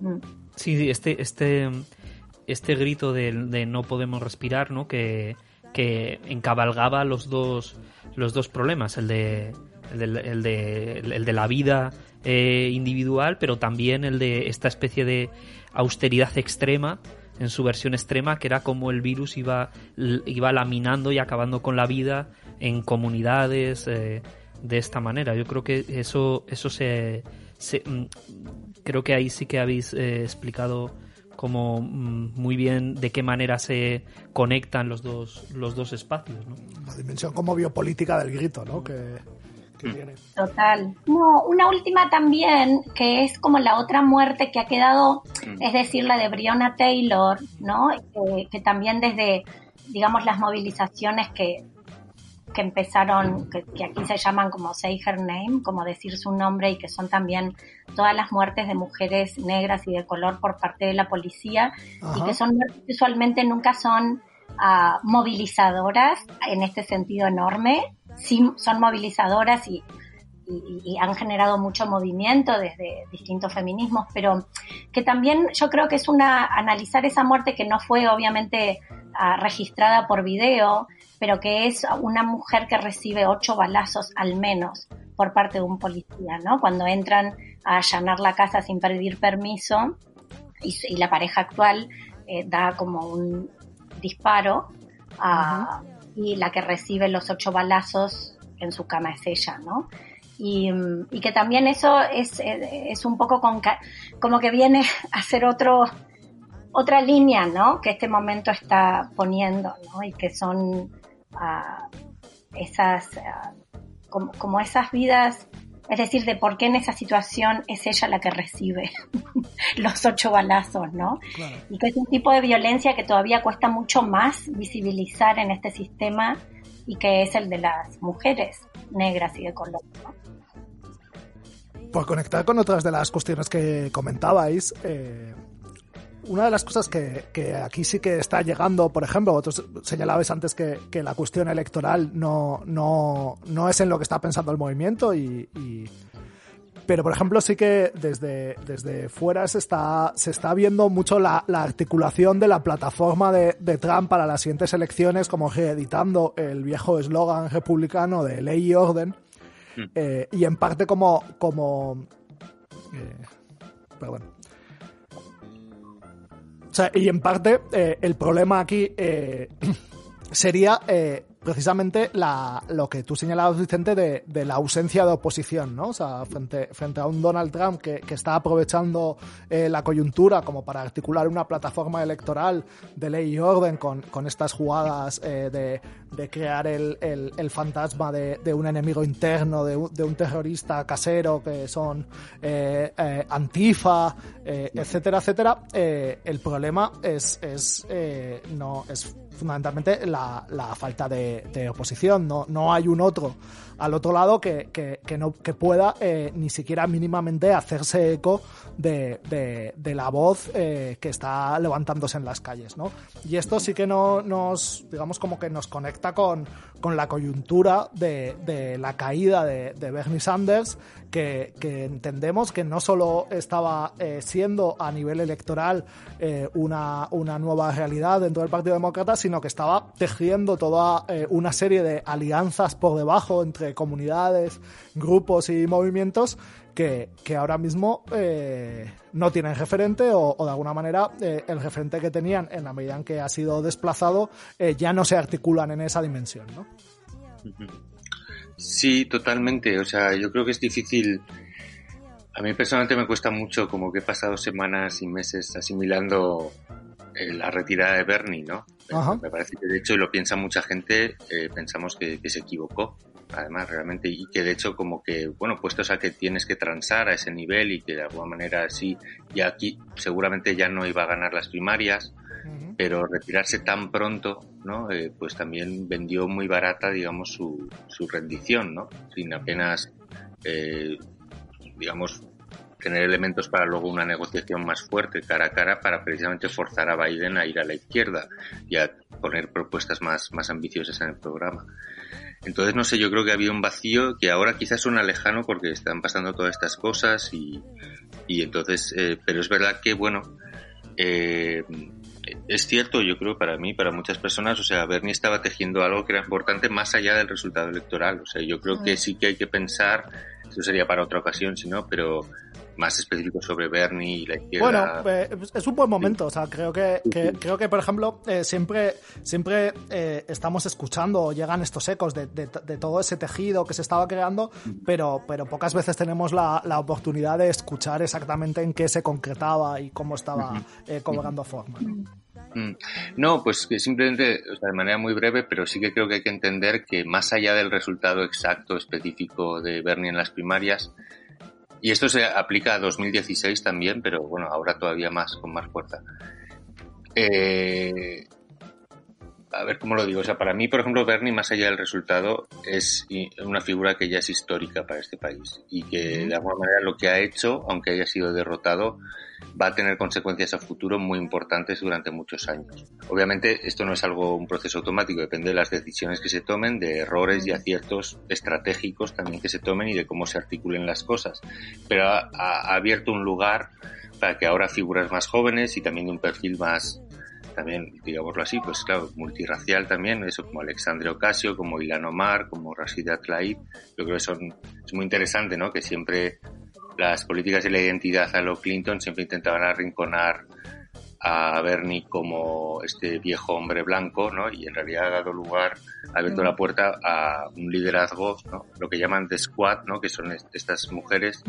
S2: Mm. Sí, este, este, este grito de, no podemos respirar, ¿no? Que, que encabalgaba los dos, los dos problemas, el de, el de, el de, la vida eh, individual, pero también el de esta especie de austeridad extrema en su versión extrema, que era como el virus iba, laminando y acabando con la vida en comunidades eh, de esta manera. Yo creo que eso, eso se, mm, creo que ahí sí que habéis eh, explicado como mm, muy bien de qué manera se conectan los dos, los dos espacios.
S1: La dimensión como biopolítica del grito, ¿no? Que,
S6: Total. No, una última también, que es como la otra muerte que ha quedado, mm. es decir, la de Breonna Taylor, ¿no? Que, también desde, digamos, las movilizaciones que, que empezaron, que, aquí se llaman como Say Her Name, como decir su nombre, y que son también todas las muertes de mujeres negras y de color por parte de la policía, y que son usualmente nunca son uh, movilizadoras en este sentido enorme, sí son movilizadoras y, han generado mucho movimiento desde distintos feminismos, pero que también yo creo que es una analizar esa muerte que no fue obviamente ah, registrada por video, pero que es una mujer que recibe ocho balazos al menos por parte de un policía, ¿no? Cuando entran a allanar la casa sin pedir permiso y, la pareja actual eh, da como un disparo a y la que recibe los ocho balazos en su cama es ella, ¿no? Y, que también eso es, es un poco con, como que viene a ser otro, otra línea, ¿no? Que este momento está poniendo, ¿no? Y que son uh, esas, como, como, esas vidas Es decir, de por qué en esa situación es ella la que recibe los ocho balazos, ¿no? Y que es un tipo de violencia que todavía cuesta mucho más visibilizar en este sistema y que es el de las mujeres negras y de color,
S1: Por conectar con otras de las cuestiones que comentabais, eh, una de las cosas que, aquí sí que está llegando, por ejemplo, vosotros señalabais antes que, la cuestión electoral no, no, no, es en lo que está pensando el movimiento y, pero por ejemplo sí que desde, desde fuera se está, se está viendo mucho la, articulación de la plataforma de, Trump para las siguientes elecciones, como reeditando el viejo eslogan republicano de ley y orden, hmm. eh, y en parte como, como eh, pero bueno, y en parte, eh, el problema aquí eh, sería eh, precisamente la, lo que tú señalabas, Vicente, de, de, la ausencia de oposición, ¿no? O sea, frente, frente a un Donald Trump que, que está aprovechando eh, la coyuntura como para articular una plataforma electoral de ley y orden con, con estas jugadas eh, de, de, crear el, el, el fantasma de, de, un enemigo interno, de un, de un terrorista casero que son eh, eh antifa, eh, etcétera, etcétera. el problema es, es, no, es fundamentalmente la, la falta de, de, oposición. No, no hay un otro al otro lado que, que, que no, que pueda eh, ni siquiera mínimamente hacerse eco de, de, de la voz eh, que está levantándose en las calles. ¿no? Y esto sí que no, nos, digamos, como que nos conecta con, con la coyuntura de, la caída de, Bernie Sanders que, entendemos que no solo estaba eh, siendo a nivel electoral eh, una, una, nueva realidad dentro del Partido Demócrata, sino que estaba tejiendo toda eh, una serie de alianzas por debajo entre comunidades, grupos y movimientos que, que ahora mismo no tienen referente o, de alguna manera el referente que tenían en la medida en que ha sido desplazado ya no se articulan en esa dimensión. ¿no?
S3: Sí, totalmente. O sea, yo creo que es difícil. A mí personalmente me cuesta mucho, como que he pasado semanas y meses asimilando eh, la retirada de Bernie, ¿no? Me parece que de hecho, y lo piensa mucha gente, eh, pensamos que, se equivocó, además, realmente, y que de hecho, como que, bueno, puestos a que tienes que transar a ese nivel y que de alguna manera sí, ya aquí seguramente ya no iba a ganar las primarias, pero retirarse tan pronto, ¿no? Eh, pues también vendió muy barata, digamos, su, su rendición, ¿no? Sin apenas, eh, digamos, tener elementos para luego una negociación más fuerte cara a cara para precisamente forzar a Biden a ir a la izquierda y a poner propuestas más, más ambiciosas en el programa. Entonces, no sé, yo creo que había un vacío que ahora quizás suena lejano porque están pasando todas estas cosas y, y entonces, eh, pero es verdad que, bueno, eh, es cierto, yo creo, para mí, para muchas personas, o sea, Bernie estaba tejiendo algo que era importante más allá del resultado electoral. O sea, yo creo que sí que hay que pensar, eso sería para otra ocasión, si no, pero más específico sobre Bernie y la izquierda.
S1: Bueno, eh, es un buen momento, o sea, creo que, creo que por ejemplo, eh, siempre, siempre eh, estamos escuchando o llegan estos ecos de, todo ese tejido que se estaba creando, pero, pero pocas veces tenemos la, la oportunidad de escuchar exactamente en qué se concretaba y cómo estaba cobrando forma.
S3: Mm. No, pues que simplemente, o sea, de manera muy breve, pero sí que creo que hay que entender que más allá del resultado exacto, específico de Bernie en las primarias, y esto se aplica a 2016 también, pero bueno, ahora todavía más, con más fuerza. Eh, a ver cómo lo digo. O sea, para mí, por ejemplo, Bernie, más allá del resultado, es una figura que ya es histórica para este país y que de alguna manera lo que ha hecho, aunque haya sido derrotado, va a tener consecuencias a futuro muy importantes durante muchos años. Obviamente, esto no es algo, un proceso automático, depende de las decisiones que se tomen, de errores y aciertos estratégicos también que se tomen y de cómo se articulen las cosas. Pero ha, ha abierto un lugar para que ahora figuras más jóvenes y también de un perfil más, también, digámoslo así, pues claro, multirracial también, eso como Alexandre Ocasio, como Ilan Omar, como Rashida Tlaib, yo creo que son, es muy interesante, ¿no? Que siempre las políticas y la identidad a lo Clinton siempre intentaban arrinconar a Bernie como este viejo hombre blanco, ¿no? Y en realidad ha dado lugar, ha abierto la puerta a un liderazgo, ¿no? Lo que llaman The Squad, ¿no? Que son estas mujeres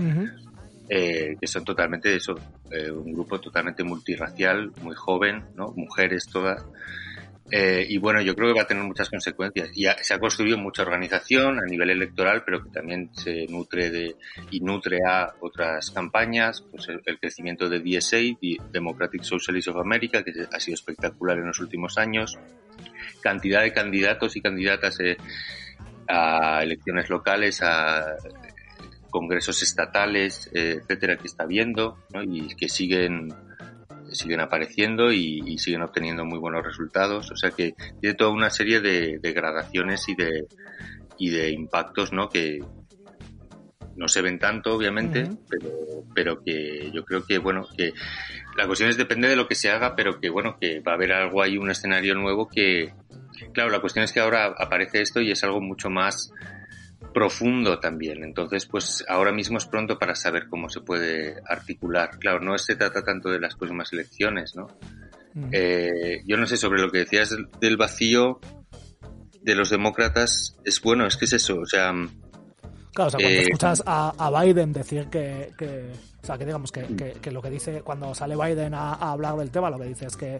S3: eh, que son totalmente eso, eh, un grupo totalmente multirracial, muy joven, ¿no? Mujeres todas, Eh, y bueno, yo creo que va a tener muchas consecuencias. Ya se ha construido mucha organización a nivel electoral, pero que también se nutre de y nutre a otras campañas, pues el, crecimiento de DSA, Democratic Socialists of America, que ha sido espectacular en los últimos años, cantidad de candidatos y candidatas eh, a elecciones locales, a congresos estatales, eh, etcétera, que está viendo y que siguen siguen apareciendo y, siguen obteniendo muy buenos resultados. O sea que tiene toda una serie de, gradaciones y de, y de impactos, ¿no? Que no se ven tanto, obviamente, pero, pero que yo creo que, bueno, que la cuestión es depende de lo que se haga, pero que, bueno, que va a haber algo ahí, un escenario nuevo que, claro, la cuestión es que ahora aparece esto y es algo mucho más profundo también. Entonces, pues ahora mismo es pronto para saber cómo se puede articular. Claro, no se trata tanto de las próximas elecciones, ¿no? Mm. Eh, yo no sé sobre lo que decías del vacío de los demócratas. Es bueno, es que es eso, o sea...
S1: Claro, o sea, cuando eh, escuchas a, Biden decir que, o sea, que digamos que, que, lo que dice cuando sale Biden a, hablar del tema, lo que dice es que,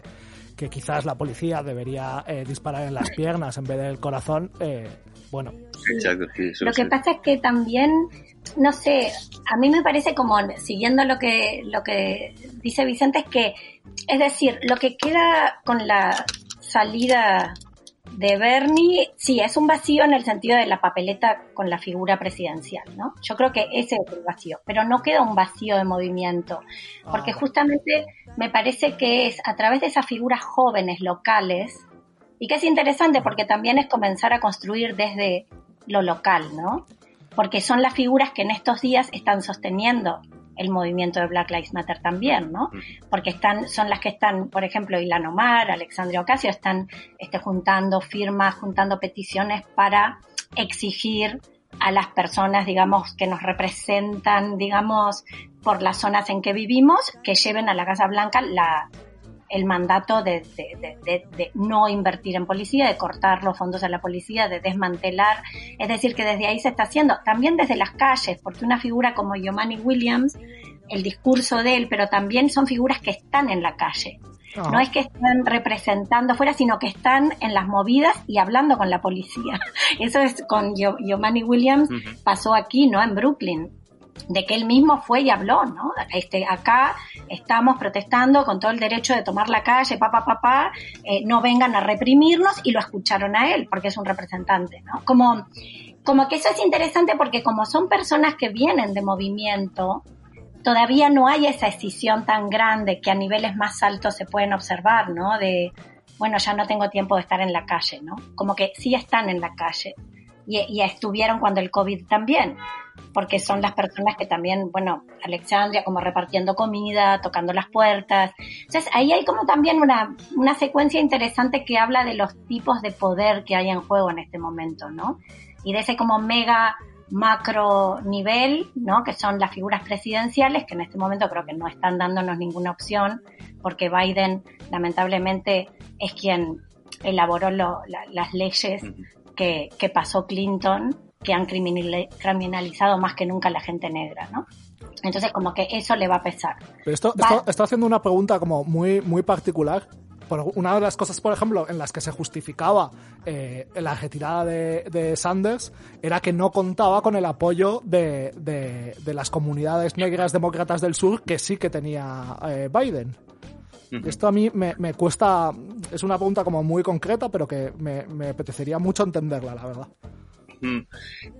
S1: que quizás la policía debería eh, disparar en las piernas en vez del corazón, eh, bueno.
S6: lo que pasa es que también, no sé, a mí me parece como, siguiendo lo que, lo que dice Vicente, es que, es decir, lo que queda con la salida de Bernie, sí, es un vacío en el sentido de la papeleta con la figura presidencial, ¿no? Yo creo que ese es el vacío, pero no queda un vacío de movimiento, porque ah. justamente me parece que es a través de esas figuras jóvenes locales y que es interesante porque también es comenzar a construir desde lo local, ¿no? Porque son las figuras que en estos días están sosteniendo el movimiento de Black Lives Matter también, ¿no? Porque están, son las que están, por ejemplo, Ilan Omar, Alexandria Ocasio, están este, juntando firmas, juntando peticiones para exigir a las personas, digamos, que nos representan, digamos, por las zonas en que vivimos, que lleven a la Casa Blanca la, el mandato de, no invertir en policía, de cortar los fondos de la policía, de desmantelar. Es decir, que desde ahí se está haciendo, también desde las calles, porque una figura como Yomani Williams, el discurso de él, pero también son figuras que están en la calle. Ah. No es que están representando fuera, sino que están en las movidas y hablando con la policía. Eso es con Yomani Williams, pasó aquí, ¿no? En Brooklyn de que él mismo fue y habló, ¿no? Este, acá estamos protestando con todo el derecho de tomar la calle, papá, papá, eh, no vengan a reprimirnos y lo escucharon a él porque es un representante, ¿no? Como, como que eso es interesante porque como son personas que vienen de movimiento, todavía no hay esa escisión tan grande que a niveles más altos se pueden observar, ¿no? De, bueno, ya no tengo tiempo de estar en la calle, ¿no? Como que sí están en la calle y, y estuvieron cuando el COVID también porque son las personas que también, bueno, Alexandria como repartiendo comida, tocando las puertas. Entonces ahí hay como también una, una secuencia interesante que habla de los tipos de poder que hay en juego en este momento, ¿no? Y de ese como mega macro nivel, ¿no? Que son las figuras presidenciales, que en este momento creo que no están dándonos ninguna opción, porque Biden lamentablemente es quien elaboró las leyes que, que pasó Clinton que han criminalizado más que nunca a la gente negra, ¿no? Entonces, como que eso le va a pesar.
S1: Pero esto, esto haciendo una pregunta como muy, muy particular. una de las cosas, por ejemplo, en las que se justificaba eh, la retirada de, Sanders era que no contaba con el apoyo de, de, las comunidades negras demócratas del sur que sí que tenía eh, Biden. Esto a mí me, me, cuesta, es una pregunta como muy concreta, pero que me, me apetecería mucho entenderla, la verdad.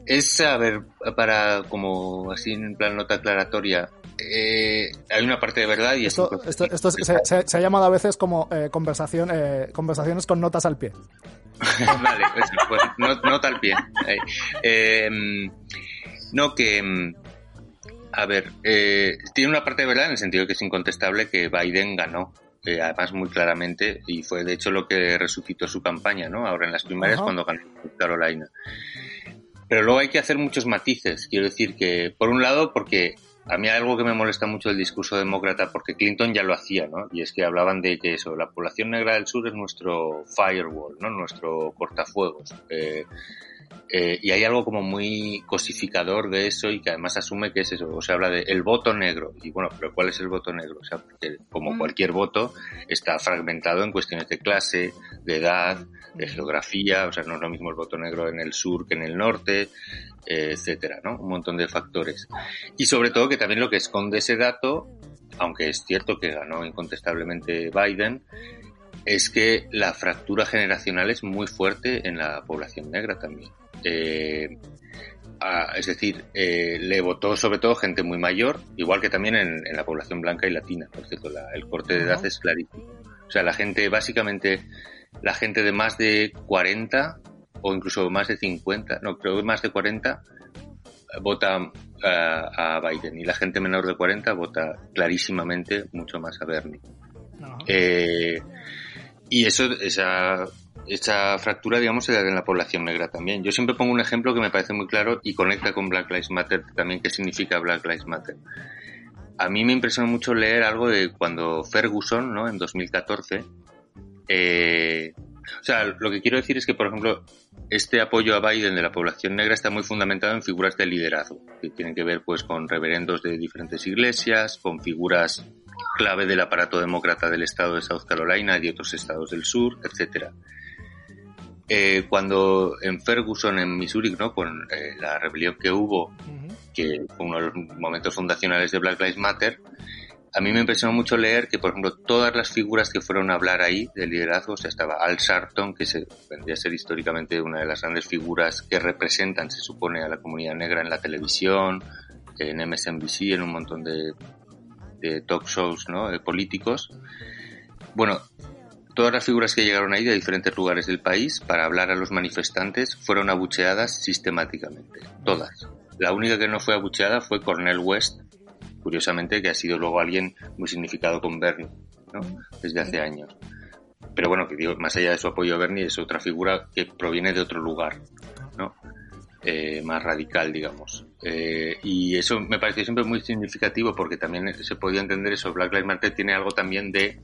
S3: Es, a ver, para como así en plan nota aclaratoria, eh, hay una parte de verdad y
S1: esto, esto, esto se, ha llamado a veces como eh, conversación, eh, conversaciones con notas al pie.
S3: vale, pues, pues nota al pie. no que, a ver, tiene una parte de verdad en el sentido que es incontestable que Biden ganó además muy claramente, y fue de hecho lo que resucitó su campaña, ¿no? Ahora en las primarias cuando ganó Carolina. Pero luego hay que hacer muchos matices. Quiero decir que, por un lado, porque a mí algo que me molesta mucho del discurso demócrata, porque Clinton ya lo hacía, ¿no? Y es que hablaban de que eso, la población negra del sur es nuestro firewall, ¿no? Nuestro cortafuegos. Eh, Eh, y hay algo como muy cosificador de eso y que además asume que es eso. O se habla de el voto negro. Y bueno, pero ¿cuál es el voto negro? O sea, porque como
S6: Mm.
S3: cualquier voto está fragmentado en cuestiones de clase, de edad, de geografía. O sea, no es lo mismo el voto negro en el sur que en el norte, eh, etcétera, ¿no? Un montón de factores. Y sobre todo que también lo que esconde ese dato, aunque es cierto que ganó incontestablemente Biden, es que la fractura generacional es muy fuerte en la población negra también. Eh, a- es decir, eh, le votó sobre todo gente muy mayor, igual que también en, en la población blanca y latina. Por cierto, la- el corte de edad es clarísimo. O sea, la gente, básicamente, la gente de más de 40 o incluso más de 50, no, creo que más de 40 eh, vota a, a Biden y la gente menor de 40 vota clarísimamente mucho más a Bernie. Eh, y eso, esa, esa fractura, digamos, se da en la población negra también. Yo siempre pongo un ejemplo que me parece muy claro y conecta con Black Lives Matter también, qué significa Black Lives Matter. A mí me impresionó mucho leer algo de cuando Ferguson, ¿no? En 2014, eh, o sea, lo que quiero decir es que, por ejemplo, este apoyo a Biden de la población negra está muy fundamentado en figuras de liderazgo, que tienen que ver pues con reverendos de diferentes iglesias, con figuras clave del aparato demócrata del estado de South Carolina y de otros estados del sur, etcétera. Eh, cuando en Ferguson, en Missouri, ¿no? con eh, la rebelión que hubo, que fue uno de los momentos fundacionales de Black Lives Matter, a mí me impresionó mucho leer que, por ejemplo, todas las figuras que fueron a hablar ahí de liderazgo, o sea, estaba Al Sharpton, que se, vendría a ser históricamente una de las grandes figuras que representan, se supone, a la comunidad negra en la televisión, en MSNBC, en un montón de, de talk shows ¿no? de políticos. Bueno, todas las figuras que llegaron ahí de diferentes lugares del país para hablar a los manifestantes fueron abucheadas sistemáticamente, todas. La única que no fue abucheada fue Cornel West, curiosamente, que ha sido luego alguien muy significado con Bernie, ¿no? Desde hace años. Pero bueno, que más allá de su apoyo a Bernie, es otra figura que proviene de otro lugar, ¿no? Eh, más radical, digamos. Eh, y eso me pareció siempre muy significativo porque también se podía entender eso. Black Lives Matter tiene algo también de,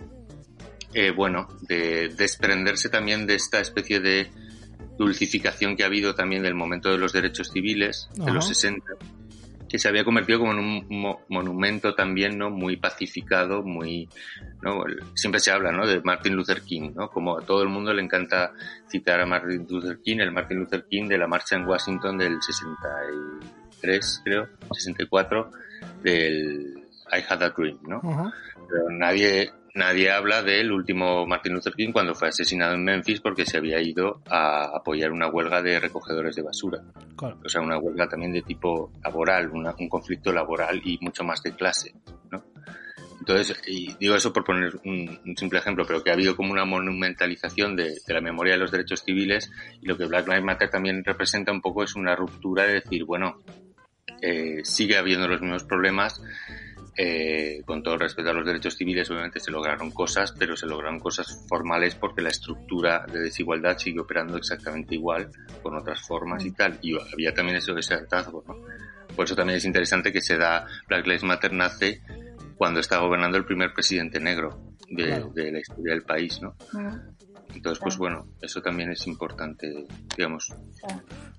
S3: eh, bueno, de desprenderse también de esta especie de dulcificación que ha habido también del momento de los derechos civiles, de los
S1: Ajá.
S3: 60, que se había convertido como en un mo- monumento también, ¿no? Muy pacificado, muy, ¿no? Siempre se habla, ¿no? De Martin Luther King, ¿no? Como a todo el mundo le encanta citar a Martin Luther King, el Martin Luther King de la marcha en Washington del 63, creo, 64, del I Had a Dream, ¿no? Pero nadie, nadie habla del último Martin Luther King cuando fue asesinado en Memphis porque se había ido a apoyar una huelga de recogedores de basura.
S1: Claro.
S3: O sea, una huelga también de tipo laboral, una- un conflicto laboral y mucho más de clase, ¿no? Entonces, y digo eso por poner un, un simple ejemplo, pero que ha habido como una monumentalización de, de la memoria de los derechos civiles y lo que Black Lives Matter también representa un poco es una ruptura de decir, bueno, eh, sigue habiendo los mismos problemas, eh, con todo respeto a los derechos civiles, obviamente se lograron cosas, pero se lograron cosas formales porque la estructura de desigualdad sigue operando exactamente igual, con otras formas y tal. Y había también eso, ese hartazgo, ¿no? Por eso también es interesante que se da, Black Lives Matter nace cuando está gobernando el primer presidente negro de,
S1: Claro.
S3: de la historia del país, ¿no?
S6: Mm,
S3: Entonces, pues bueno, eso también es importante, digamos.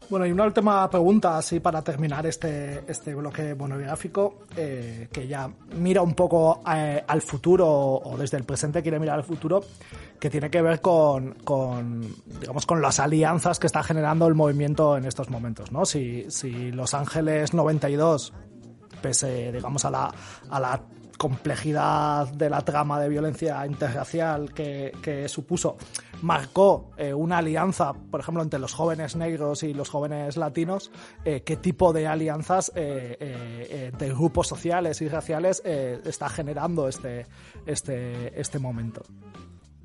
S1: Bueno, y una última pregunta, así para terminar este, este bloque monográfico, eh, que ya mira un poco eh, al futuro, o desde el presente quiere mirar al futuro, que tiene que ver con, con, digamos, con las alianzas que está generando el movimiento en estos momentos, ¿no? Si, si Los Ángeles 92, pese, digamos, a la, a la complejidad de la trama de violencia interracial que, que supuso, marcó eh, una alianza, por ejemplo, entre los jóvenes negros y los jóvenes latinos, eh, qué tipo de alianzas eh, de grupos sociales y raciales está generando este, este, este momento.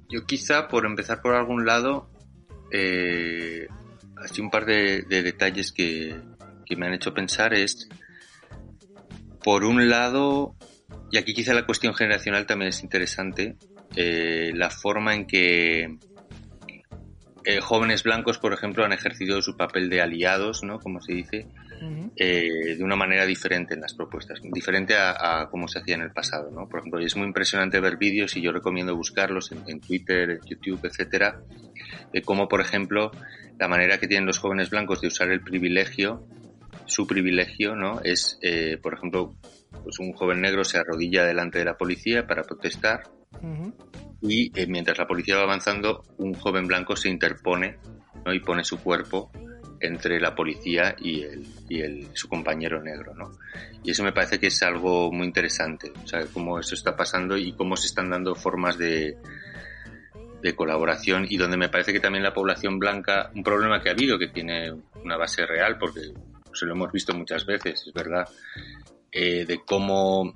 S3: Yo quizá, por empezar por algún lado, así un par de, de detalles que, que me han hecho pensar es, por un lado, y aquí quizá la cuestión generacional también es interesante, la forma en que eh, jóvenes blancos, por ejemplo, han ejercido su papel de aliados, ¿no? Como se dice, eh, de una manera diferente en las propuestas, diferente a, cómo se hacía en el pasado, ¿no? Por ejemplo, es muy impresionante ver vídeos y yo recomiendo buscarlos en, en Twitter, en YouTube, etcétera, de cómo, por ejemplo, la manera que tienen los jóvenes blancos de usar el privilegio, su privilegio, ¿no? Es, eh, por ejemplo, pues un joven negro se arrodilla delante de la policía para protestar y eh, mientras la policía va avanzando, un joven blanco se interpone ¿no? y pone su cuerpo entre la policía y, el, y el, su compañero negro, ¿no? Y eso me parece que es algo muy interesante, o sea, cómo eso está pasando y cómo se están dando formas de, de colaboración y donde me parece que también la población blanca, un problema que ha habido, que tiene una base real, porque se lo hemos visto muchas veces, es verdad, eh, de cómo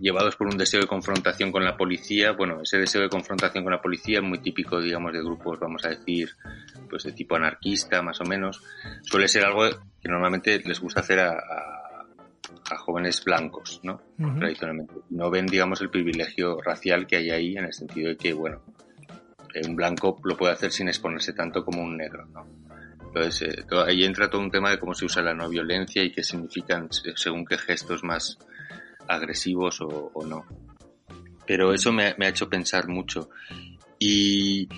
S3: llevados por un deseo de confrontación con la policía, bueno, ese deseo de confrontación con la policía es muy típico, digamos, de grupos, vamos a decir, pues de tipo anarquista, más o menos, suele ser algo que normalmente les gusta hacer a, a jóvenes blancos, ¿no? Tradicionalmente. No ven, digamos, el privilegio racial que hay ahí en el sentido de que, bueno, eh, un blanco lo puede hacer sin exponerse tanto como un negro, ¿no? Entonces, eh, ahí entra todo un tema de cómo se usa la no violencia y qué significan según qué gestos más agresivos o, no. Pero eso me, me, ha hecho pensar mucho. Y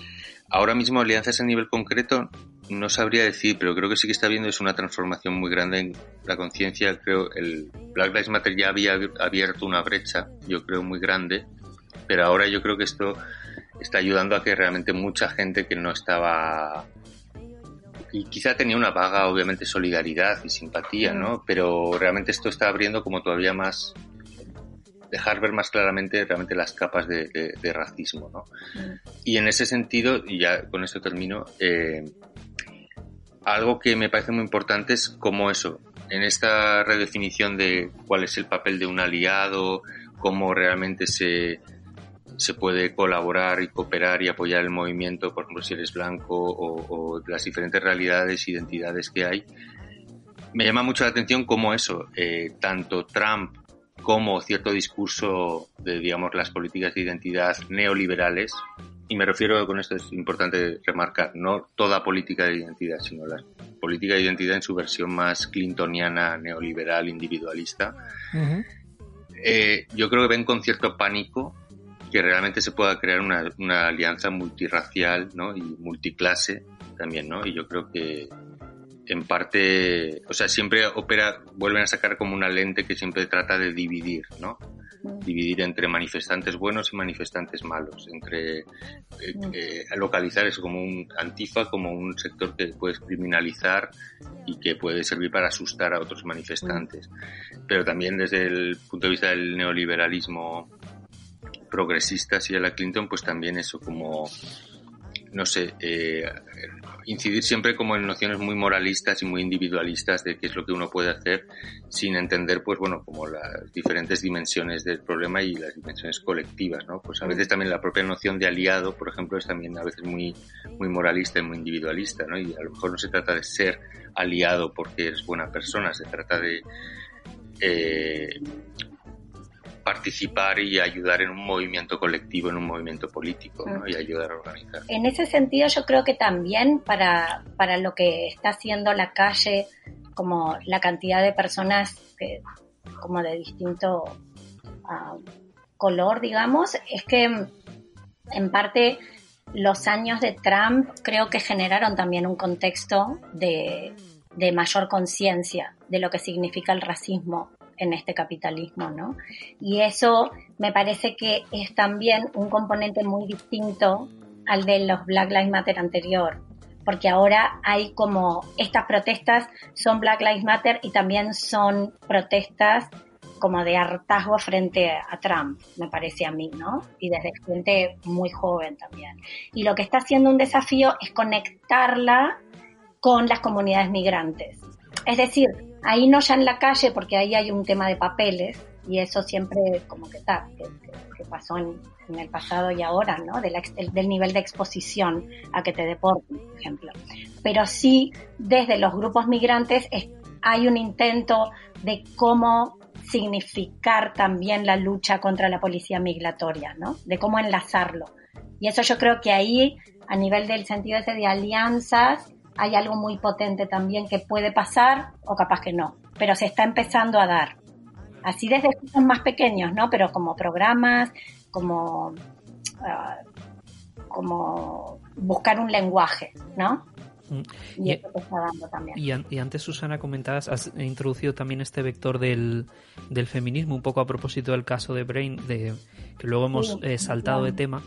S3: ahora mismo alianzas a nivel concreto no sabría decir, pero creo que sí que está viendo es una transformación muy grande en la conciencia. Creo el Black Lives Matter ya había abierto una brecha, yo creo muy grande, pero ahora yo creo que esto está ayudando a que realmente mucha gente que no estaba y quizá tenía una vaga obviamente solidaridad y simpatía, ¿no? Mm. Pero realmente esto está abriendo como todavía más dejar ver más claramente realmente las capas de, racismo, ¿no? Mm. Y en ese sentido, y ya con esto termino, eh, algo que me parece muy importante es cómo eso, en esta redefinición de cuál es el papel de un aliado, cómo realmente se, se puede colaborar y cooperar y apoyar el movimiento, por ejemplo, si eres blanco o, las diferentes realidades, identidades que hay. Me llama mucho la atención cómo eso, eh, tanto Trump como cierto discurso de, digamos, las políticas de identidad neoliberales, y me refiero con esto, es importante remarcar, no toda política de identidad, sino la política de identidad en su versión más clintoniana, neoliberal, individualista. Eh, yo creo que ven con cierto pánico que realmente se pueda crear una, una alianza multirracial ¿no? y multiclase también, ¿no? Y yo creo que en parte, o sea, siempre opera, vuelven a sacar como una lente que siempre trata de dividir, ¿no? dividir entre manifestantes buenos y manifestantes malos, entre eh, eh, localizar eso como un antifa, como un sector que puedes criminalizar y que puede servir para asustar a otros manifestantes. Pero también desde el punto de vista del neoliberalismo progresista, si a la Clinton, pues también eso como no sé, eh, incidir siempre como en nociones muy moralistas y muy individualistas de qué es lo que uno puede hacer sin entender, pues bueno, como las diferentes dimensiones del problema y las dimensiones colectivas, ¿no? Pues a veces también la propia noción de aliado, por ejemplo, es también a veces muy, muy moralista y muy individualista, ¿no? Y a lo mejor no se trata de ser aliado porque eres buena persona, se trata de eh, participar y ayudar en un movimiento colectivo, en un movimiento político, ¿no? y ayudar a organizar.
S6: En ese sentido, yo creo que también para, para lo que está haciendo la calle, como la cantidad de personas que, como de distinto ah, color, digamos, es que en parte los años de Trump creo que generaron también un contexto de, de mayor conciencia de lo que significa el racismo en este capitalismo, ¿no? Y eso me parece que es también un componente muy distinto al de los Black Lives Matter anterior, porque ahora hay como estas protestas son Black Lives Matter y también son protestas como de hartazgo frente a Trump, me parece a mí, ¿no? Y desde gente muy joven también. Y lo que está haciendo un desafío es conectarla con las comunidades migrantes. Es decir, Ahí no ya en la calle, porque ahí hay un tema de papeles, y eso siempre como que está, que, pasó en, el pasado y ahora, ¿no? Del, nivel de exposición a que te deporten, por ejemplo. Pero sí, desde los grupos migrantes hay un intento de cómo significar también la lucha contra la policía migratoria, ¿no? De cómo enlazarlo. Y eso yo creo que ahí, a nivel del sentido ese de alianzas, hay algo muy potente también que puede pasar o capaz que no, pero se está empezando a dar. Así desde los más pequeños, ¿no? Pero como programas, como, ah, como buscar un lenguaje, ¿no?
S2: Mm.
S6: Y, eso te está dando también.
S2: Y, an- y antes, Susana, comentabas, has introducido también este vector del, del feminismo, un poco a propósito del caso de Brain, de, que luego hemos
S6: Sí,
S2: eh, saltado de tema,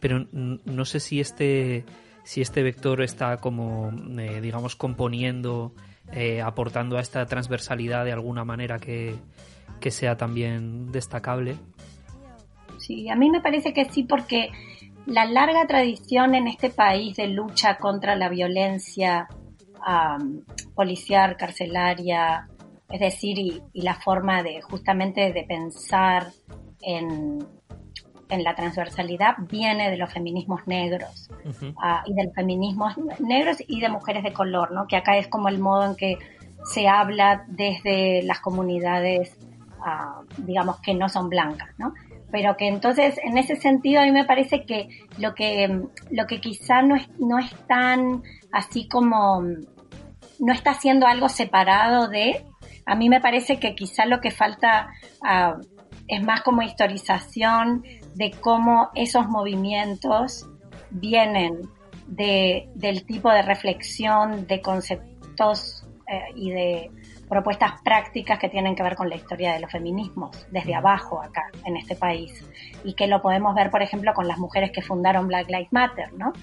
S2: pero no sé si este, si este vector está como, eh, digamos, componiendo, eh, aportando a esta transversalidad de alguna manera que, que sea también destacable.
S6: Sí, a mí me parece que sí, porque la larga tradición en este país de lucha contra la violencia policial, carcelaria, es decir, y, y la forma de justamente de pensar en, en la transversalidad viene de los feminismos negros ah, y de los feminismos negros y de mujeres de color, ¿no? Que acá es como el modo en que se habla desde las comunidades, ah, digamos, que no son blancas, ¿no? Pero que entonces, en ese sentido, a mí me parece que lo que, lo que quizá no es, no es tan así como, no está haciendo algo separado de, a mí me parece que quizá lo que falta ah, es más como historización de cómo esos movimientos vienen de, del tipo de reflexión, de conceptos eh, y de propuestas prácticas que tienen que ver con la historia de los feminismos desde abajo acá en este país y que lo podemos ver por ejemplo con las mujeres que fundaron Black Lives Matter, ¿no?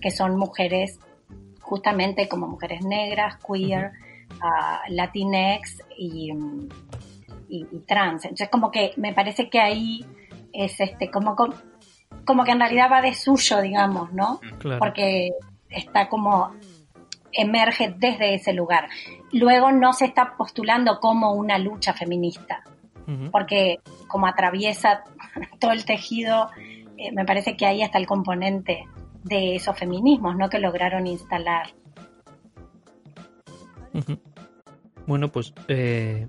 S6: Que son mujeres justamente como mujeres negras, queer, ah, latinx y, y, y trans. Entonces como que me parece que ahí es este como como, que en realidad va de suyo, digamos, ¿no?
S2: Claro.
S6: Porque está como emerge desde ese lugar. Luego no se está postulando como una lucha feminista, porque como atraviesa todo el tejido, eh, me parece que ahí está el componente de esos feminismos, ¿no? Que lograron instalar.
S2: Bueno, pues eh,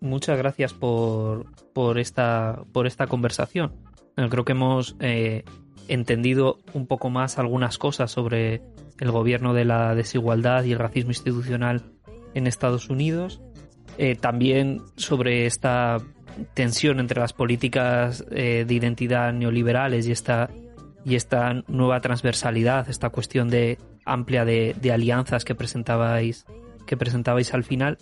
S2: muchas gracias por, por, esta, por esta conversación. Creo que hemos eh, entendido un poco más algunas cosas sobre el gobierno de la desigualdad y el racismo institucional en Estados Unidos. Eh, también sobre esta tensión entre las políticas eh, de identidad neoliberales y esta, y esta nueva transversalidad, esta cuestión de amplia de, de alianzas que presentabais que presentabais al final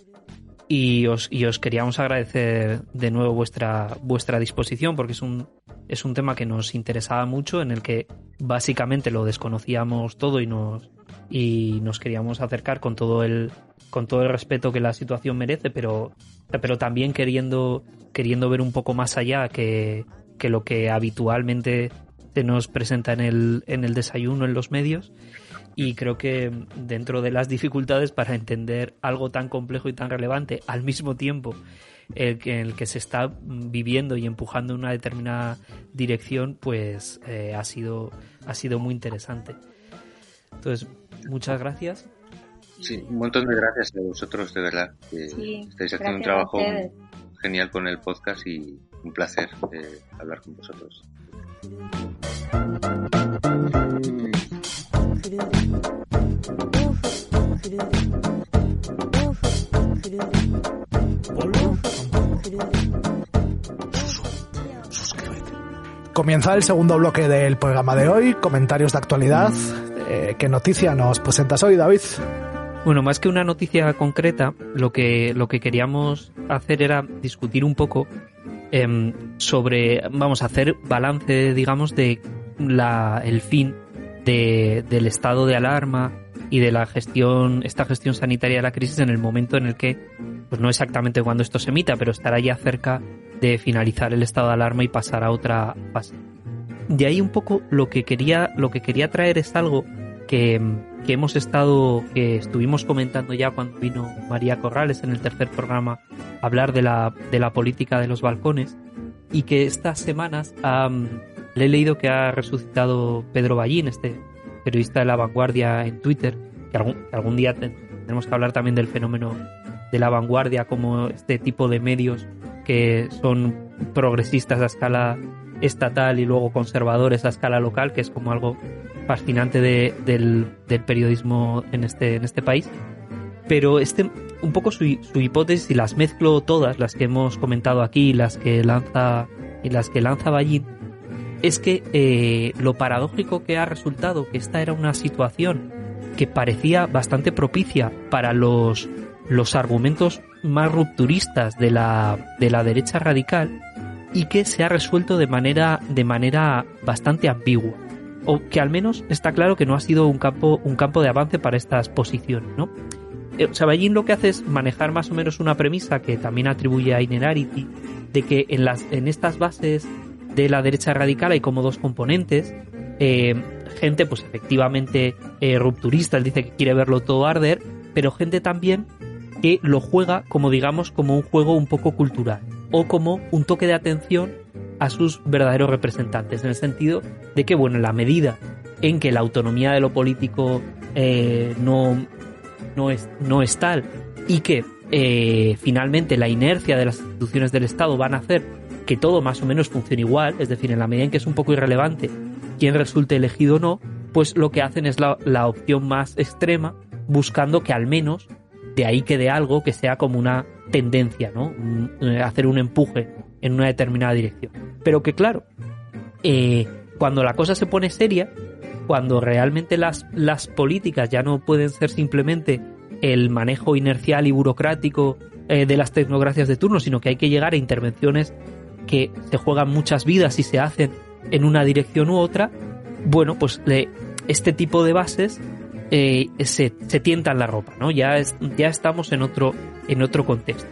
S2: y os, y os queríamos agradecer de nuevo vuestra, vuestra disposición porque es un, es un tema que nos interesaba mucho, en el que básicamente lo desconocíamos todo y nos, y nos queríamos acercar con todo el, con todo el respeto que la situación merece, pero, pero también queriendo, queriendo ver un poco más allá que, que lo que habitualmente se nos presenta en el, en el desayuno, en los medios y creo que dentro de las dificultades para entender algo tan complejo y tan relevante al mismo tiempo el que, el que se está viviendo y empujando en una determinada dirección pues eh, ha sido ha sido muy interesante entonces muchas gracias
S3: Sí, un montón de gracias a vosotros, de verdad. que
S6: Sí,
S3: estáis haciendo un trabajo genial con el podcast y un placer eh, hablar con vosotros.
S1: Comienza el segundo bloque del programa de hoy, comentarios de actualidad. Eh, ¿Qué noticia nos presentas hoy, David?
S2: Bueno, más que una noticia concreta, lo que, lo que queríamos hacer era discutir un poco em, sobre, vamos a hacer balance, digamos, de la, el fin de- del estado de alarma y de la gestión, esta gestión sanitaria de la crisis en el momento en el que, pues no exactamente cuando esto se emita, pero estará ya cerca de finalizar el estado de alarma y pasar a otra fase. De ahí un poco lo que quería, lo que quería traer es algo que, que hemos estado, que estuvimos comentando ya cuando vino María Corrales en el tercer programa a hablar de la, de la política de los balcones y que estas semanas am, le he leído que ha resucitado Pedro Ballín, este periodista de la vanguardia en Twitter, que algún, algún día ten- tenemos que hablar también del fenómeno de la vanguardia como este tipo de medios que son progresistas a escala estatal y luego conservadores a escala local, que es como algo fascinante de, del, del, periodismo en este, en este país. Pero este, un poco su, su, hipótesis, y las mezclo todas, las que hemos comentado aquí, las que lanza, y las que lanza Ballín, es que eh, lo paradójico que ha resultado que esta era una situación que parecía bastante propicia para los, los argumentos más rupturistas de la, de la derecha radical y que se ha resuelto de manera, de manera bastante ambigua. O que al menos está claro que no ha sido un campo, un campo de avance para estas posiciones, ¿no? Eh, Saballín lo que hace es manejar más o menos una premisa que también atribuye a Inerarity, de que en, las, en estas bases de la derecha radical hay como dos componentes. Eh, gente, pues efectivamente eh, rupturista, él dice que quiere verlo todo arder, pero gente también que lo juega como digamos como un juego un poco cultural o como un toque de atención a sus verdaderos representantes, en el sentido de que, bueno, en la medida en que la autonomía de lo político eh, no, no, es, no es tal y que finalmente la inercia de las instituciones del Estado van a hacer que todo más o menos funcione igual, es decir, en la medida en que es un poco irrelevante quién resulte elegido o no, pues lo que hacen es la, la opción más extrema, buscando que al menos de ahí quede algo que sea como una tendencia, ¿no? Eh, hacer un empuje en una determinada dirección. Pero que claro, eh, cuando la cosa se pone seria, cuando realmente las, las políticas ya no pueden ser simplemente el manejo inercial y burocrático eh, de las tecnocracias de turno, sino que hay que llegar a intervenciones que se juegan muchas vidas y se hacen en una dirección u otra, bueno, pues este tipo de bases eh, se, se tientan la ropa, ¿no? Ya, es, ya estamos en otro, en otro contexto.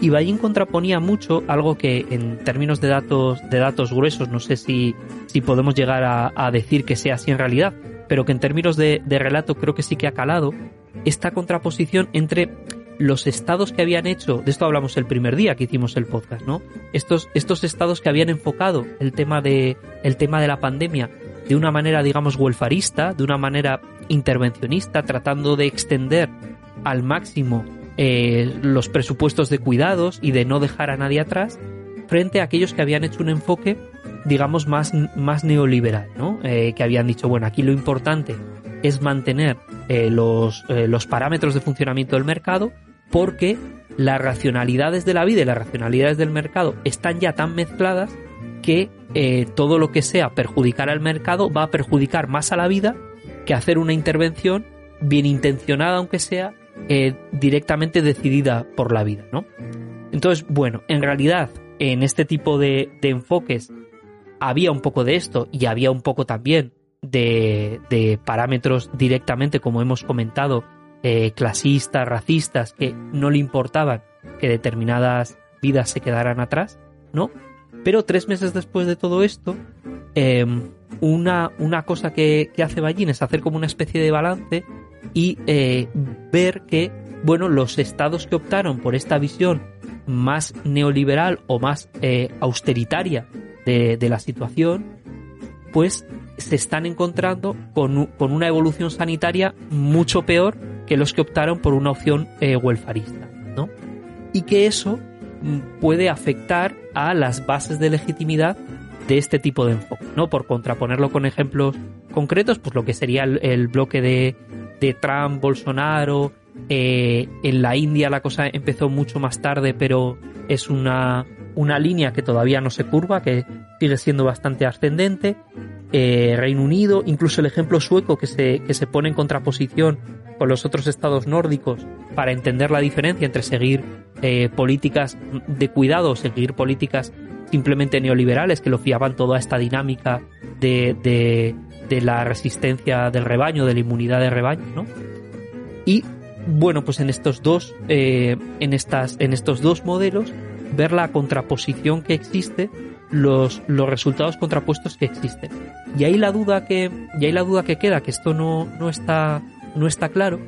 S2: Y Ballín contraponía mucho algo que en términos de datos, de datos gruesos, no sé si, si podemos llegar a, a decir que sea así en realidad, pero que en términos de, de relato creo que sí que ha calado, esta contraposición entre los estados que habían hecho, de esto hablamos el primer día que hicimos el podcast, ¿no? Estos, estos estados que habían enfocado el tema de, el tema de la pandemia de una manera, digamos, welfarista, de una manera intervencionista, tratando de extender al máximo eh, los presupuestos de cuidados y de no dejar a nadie atrás, frente a aquellos que habían hecho un enfoque, digamos, más, más neoliberal, ¿no? Eh, que habían dicho, bueno, aquí lo importante es mantener eh, los, los parámetros de funcionamiento del mercado porque las racionalidades de la vida y las racionalidades del mercado están ya tan mezcladas que eh, todo lo que sea perjudicar al mercado va a perjudicar más a la vida que hacer una intervención bien intencionada, aunque sea eh, directamente decidida por la vida, ¿no? Entonces, bueno, en realidad, en este tipo de, de enfoques había un poco de esto y había un poco también de, de parámetros directamente, como hemos comentado, eh, clasistas, racistas, que no le importaban que determinadas vidas se quedaran atrás, ¿no? Pero tres meses después de todo esto, eh, una, una cosa que, que, hace Ballín es hacer como una especie de balance y eh, ver que, bueno, los estados que optaron por esta visión más neoliberal o más eh, austeritaria de, de, la situación, pues se están encontrando con, con, una evolución sanitaria mucho peor que los que optaron por una opción eh, welfarista, ¿no? Y que eso puede afectar a las bases de legitimidad de este tipo de enfoque, ¿no? Por contraponerlo con ejemplos concretos, pues lo que sería el, bloque de, de, Trump, Bolsonaro, eh, en la India la cosa empezó mucho más tarde, pero es una, una línea que todavía no se curva, que sigue siendo bastante ascendente. Eh, Reino Unido, incluso el ejemplo sueco que se, que se pone en contraposición con los otros estados nórdicos para entender la diferencia entre seguir eh, políticas de cuidado seguir políticas simplemente neoliberales que lo fiaban toda esta dinámica de, de, la resistencia del rebaño, de la inmunidad de rebaño, ¿no? Y bueno, pues en estos dos, eh, en estas, en estos dos modelos, ver la contraposición que existe, los, los resultados contrapuestos que existen. Y ahí la duda que, y ahí la duda que queda, que esto no, no está no está claro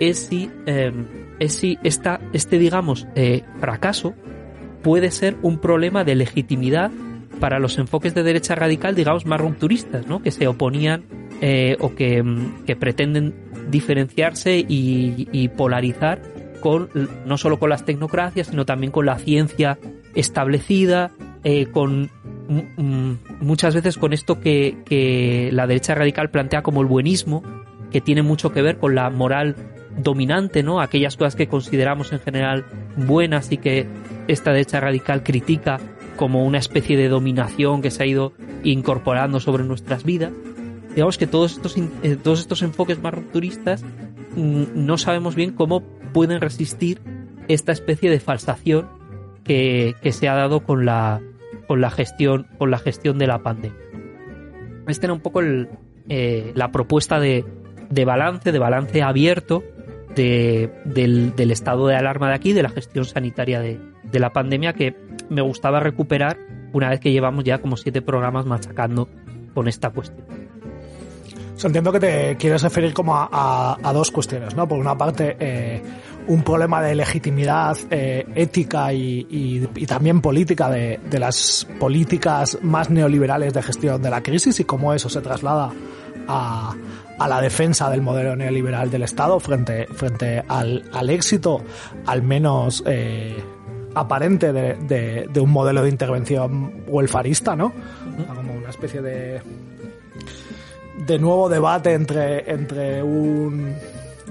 S2: es si, eh, es si esta, este, digamos, eh, fracaso puede ser un problema de legitimidad para los enfoques de derecha radical, digamos, más rupturistas, ¿no? Que se oponían eh, o que, que, pretenden diferenciarse y, y, polarizar con, no solo con las tecnocracias, sino también con la ciencia establecida, eh, con muchas veces con esto que, que la derecha radical plantea como el buenismo, que tiene mucho que ver con la moral dominante, ¿no? Aquellas cosas que consideramos en general buenas y que esta derecha radical critica como una especie de dominación que se ha ido incorporando sobre nuestras vidas. Digamos que todos estos, eh, todos estos enfoques más rupturistas mm, no sabemos bien cómo pueden resistir esta especie de falsación que, se ha dado con la, con la gestión, con la gestión de la pandemia. Esta era un poco eh, la propuesta de, de balance, de balance abierto del, estado de alarma de aquí, de la gestión sanitaria de, la pandemia, que me gustaba recuperar una vez que llevamos ya como siete programas machacando con esta cuestión.
S1: entiendo que te quieres referir como a, dos cuestiones, ¿no? Por una parte, eh, un problema de legitimidad eh, ética y, también política de, las políticas más neoliberales de gestión de la crisis y cómo eso se traslada a, a la defensa del modelo neoliberal del Estado frente, al éxito, al menos eh, aparente, de, de, un modelo de intervención welfarista, ¿no? Como una especie de, de nuevo debate entre, entre un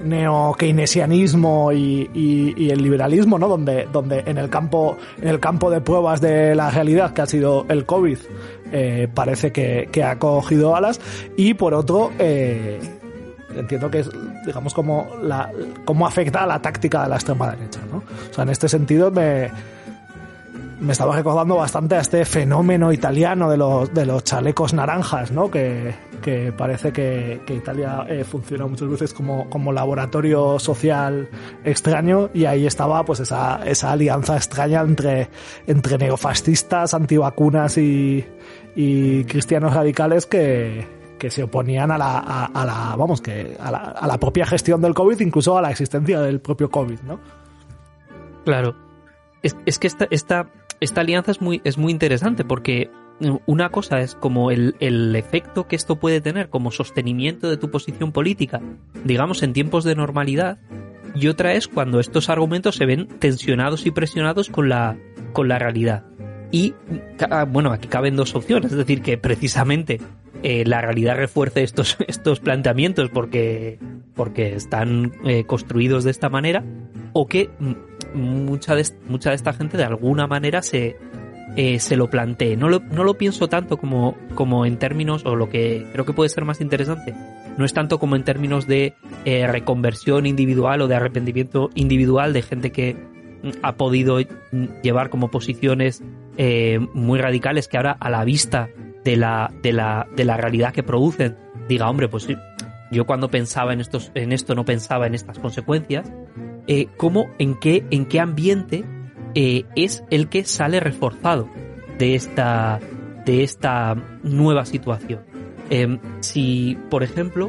S1: neo-keynesianismo y, el liberalismo, ¿no? Donde, donde en el campo, en el campo de pruebas de la realidad que ha sido el COVID, eh, parece que, ha cogido alas. Y por otro, eh, entiendo que es, digamos, como la, afecta a la táctica de la extrema derecha, ¿no? O sea, en este sentido me, me estaba recordando bastante a este fenómeno italiano de los, de los chalecos naranjas, ¿no? Que, que parece que, Italia eh, funciona muchas veces como, como laboratorio social extraño y ahí estaba pues esa, esa alianza extraña entre, entre neofascistas, antivacunas y, y cristianos radicales que, que se oponían a la, a, la vamos, que a la, a la propia gestión del COVID, incluso a la existencia del propio COVID, ¿no?
S2: Claro. Es, es que esta, esta, esta alianza es muy, es muy interesante porque una cosa es como el, el, efecto que esto puede tener como sostenimiento de tu posición política, digamos, en tiempos de normalidad, y otra es cuando estos argumentos se ven tensionados y presionados con la, con la realidad. Y, bueno, aquí caben dos opciones, es decir, que precisamente eh, la realidad refuerce estos, estos planteamientos porque, porque están eh, construidos de esta manera, o que mucha de, mucha de esta gente de alguna manera se, eh, se lo plantee. No lo, no lo pienso tanto como, como en términos, o lo que creo que puede ser más interesante, no es tanto como en términos de eh, reconversión individual o de arrepentimiento individual de gente que mm, ha podido llevar como posiciones eh, muy radicales que ahora a la vista de la, de la, de la realidad que producen diga, hombre, pues yo cuando pensaba en, estos, en esto no pensaba en estas consecuencias, eh, cómo, en qué, en qué ambiente eh, es el que sale reforzado de esta, de esta nueva situación. Si, por ejemplo,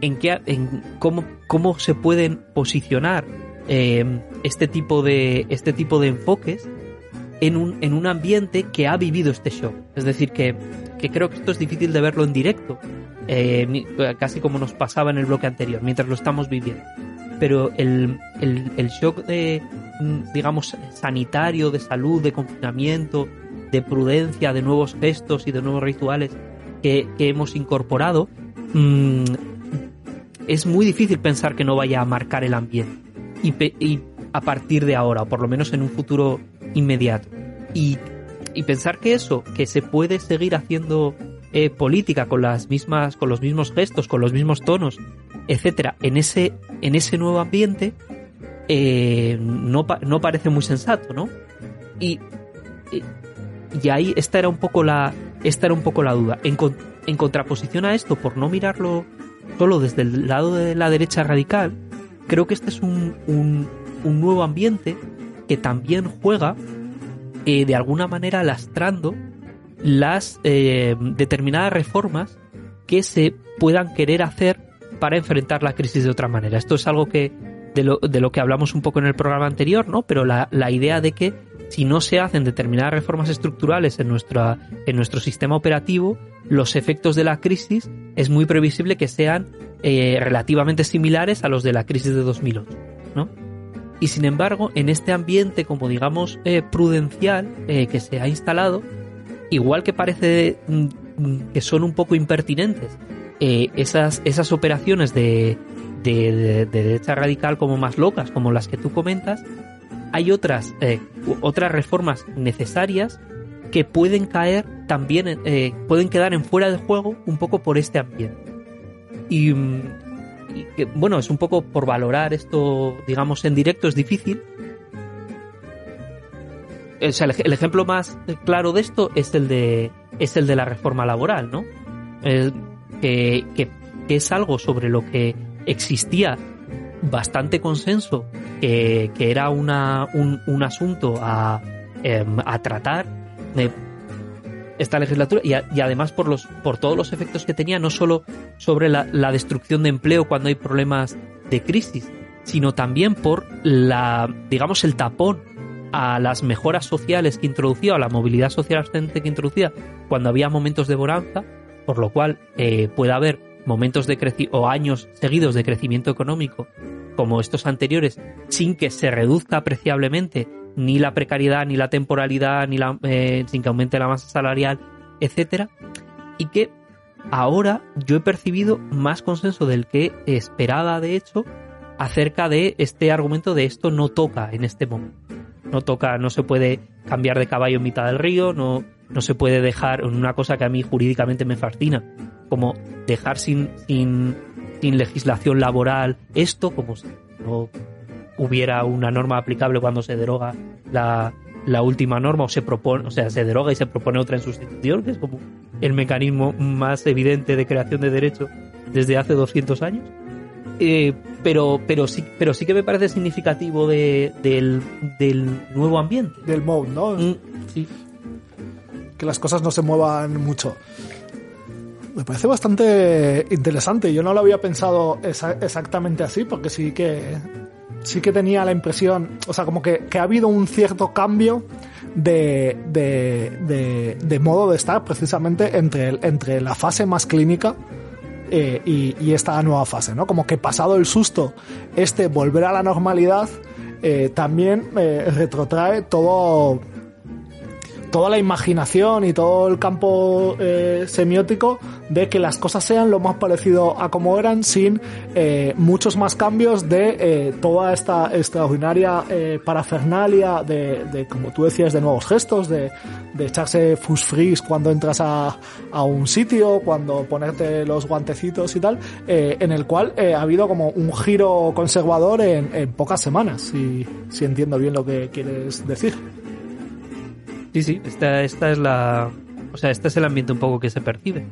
S2: en qué, en cómo, cómo se pueden posicionar em, este tipo de, este tipo de enfoques en un, en un ambiente que ha vivido este shock. Es decir, que, que creo que esto es difícil de verlo en directo, eh, casi como nos pasaba en el bloque anterior, mientras lo estamos viviendo pero el, el, shock de, digamos, sanitario, de salud, de confinamiento, de prudencia, de nuevos gestos y de nuevos rituales que, hemos incorporado, mm, es muy difícil pensar que no vaya a marcar el ambiente. Y, a partir de ahora, o por lo menos en un futuro inmediato. Y, pensar que eso, que se puede seguir haciendo eh, política con las mismas, con los mismos gestos, con los mismos tonos, etcétera, en ese, en ese nuevo ambiente, eh, no, no, parece muy sensato, ¿no? Y, y, ahí esta era un poco la, esta era un poco la duda. En contraposición a esto, por no mirarlo solo desde el lado de la derecha radical, creo que este es un, un, nuevo ambiente que también juega eh, de alguna manera lastrando las eh, determinadas reformas que se puedan querer hacer para enfrentar la crisis de otra manera. Esto es algo que de lo, de lo que hablamos un poco en el programa anterior, ¿no? Pero la, la idea de que si no se hacen determinadas reformas estructurales en, nuestra, en nuestro sistema operativo, los efectos de la crisis es muy previsible que sean eh, relativamente similares a los de la crisis de 2008, ¿no? Y sin embargo, en este ambiente, como digamos, eh, prudencial eh, que se ha instalado, igual que parece mm, que son un poco impertinentes eh, esas, esas operaciones de, de, derecha radical como más locas, como las que tú comentas, hay otras, eh, otras reformas necesarias que pueden caer también, eh, pueden quedar en fuera de juego un poco por este ambiente. Y, mm, bueno, es un poco por valorar esto, digamos, en directo es difícil. O sea, el, ejemplo más claro de esto es el de, es el de la reforma laboral, ¿no? que, que, es algo sobre lo que existía bastante consenso, que, era una, un, asunto a, em, a tratar esta legislatura y, además por los por todos los efectos que tenía no solo sobre la, la, destrucción de empleo cuando hay problemas de crisis sino también por la digamos el tapón a las mejoras sociales que introducía a la movilidad social ascendente que introducía cuando había momentos de bonanza por lo cual eh, puede haber momentos de o años seguidos de crecimiento económico como estos anteriores sin que se reduzca apreciablemente ni la precariedad ni la temporalidad ni la, eh, sin que aumente la masa salarial etcétera y que ahora yo he percibido más consenso del que esperaba de hecho acerca de este argumento de esto no toca en este momento. No toca no se puede cambiar de caballo en mitad del río no no se puede dejar una cosa que a mí jurídicamente me fascina, como dejar sin, sin, legislación laboral esto, como si no hubiera una norma aplicable cuando se deroga la, la última norma o se propone, o sea, se deroga y se propone otra en sustitución, que es como el mecanismo más evidente de creación de derechos desde hace 200 años. Eh, pero, pero, sí, pero sí que me parece significativo de, del, del nuevo ambiente.
S1: Del mode, ¿no? Mm, sí que las cosas no se muevan mucho. Me parece bastante interesante. Yo no lo había pensado exactamente así, porque sí que sí que tenía la impresión, o sea, como que, ha habido un cierto cambio de, de, modo de estar precisamente entre, entre la fase más clínica eh, y, esta nueva fase, ¿no? Como que pasado el susto, este volver a la normalidad eh, también eh, retrotrae todo toda la imaginación y todo el campo eh, semiótico de que las cosas sean lo más parecido a como eran sin eh, muchos más cambios de eh, toda esta extraordinaria parafernalia de, como tú decías, de nuevos gestos, de, echarse fusfris cuando entras a, un sitio, cuando ponerte los guantecitos y tal, en el cual ha habido como un giro conservador en, pocas semanas, si, si entiendo bien lo que quieres decir.
S2: Sí, sí, esta, esta es la. O sea, este es el ambiente un poco que se percibe.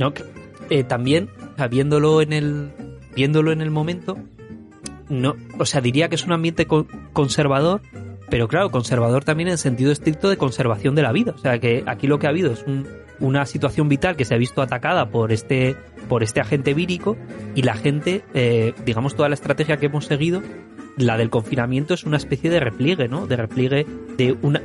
S2: ¿No? Eh, también, viéndolo en el. Viéndolo en el momento. No, o sea, diría que es un ambiente conservador, pero claro, conservador también en sentido estricto de conservación de la vida. O sea, que aquí lo que ha habido es una situación vital que se ha visto atacada por este, por este agente vírico y la gente, eh, digamos, toda la estrategia que hemos seguido la del confinamiento es una especie de repliegue, ¿no? De repliegue de una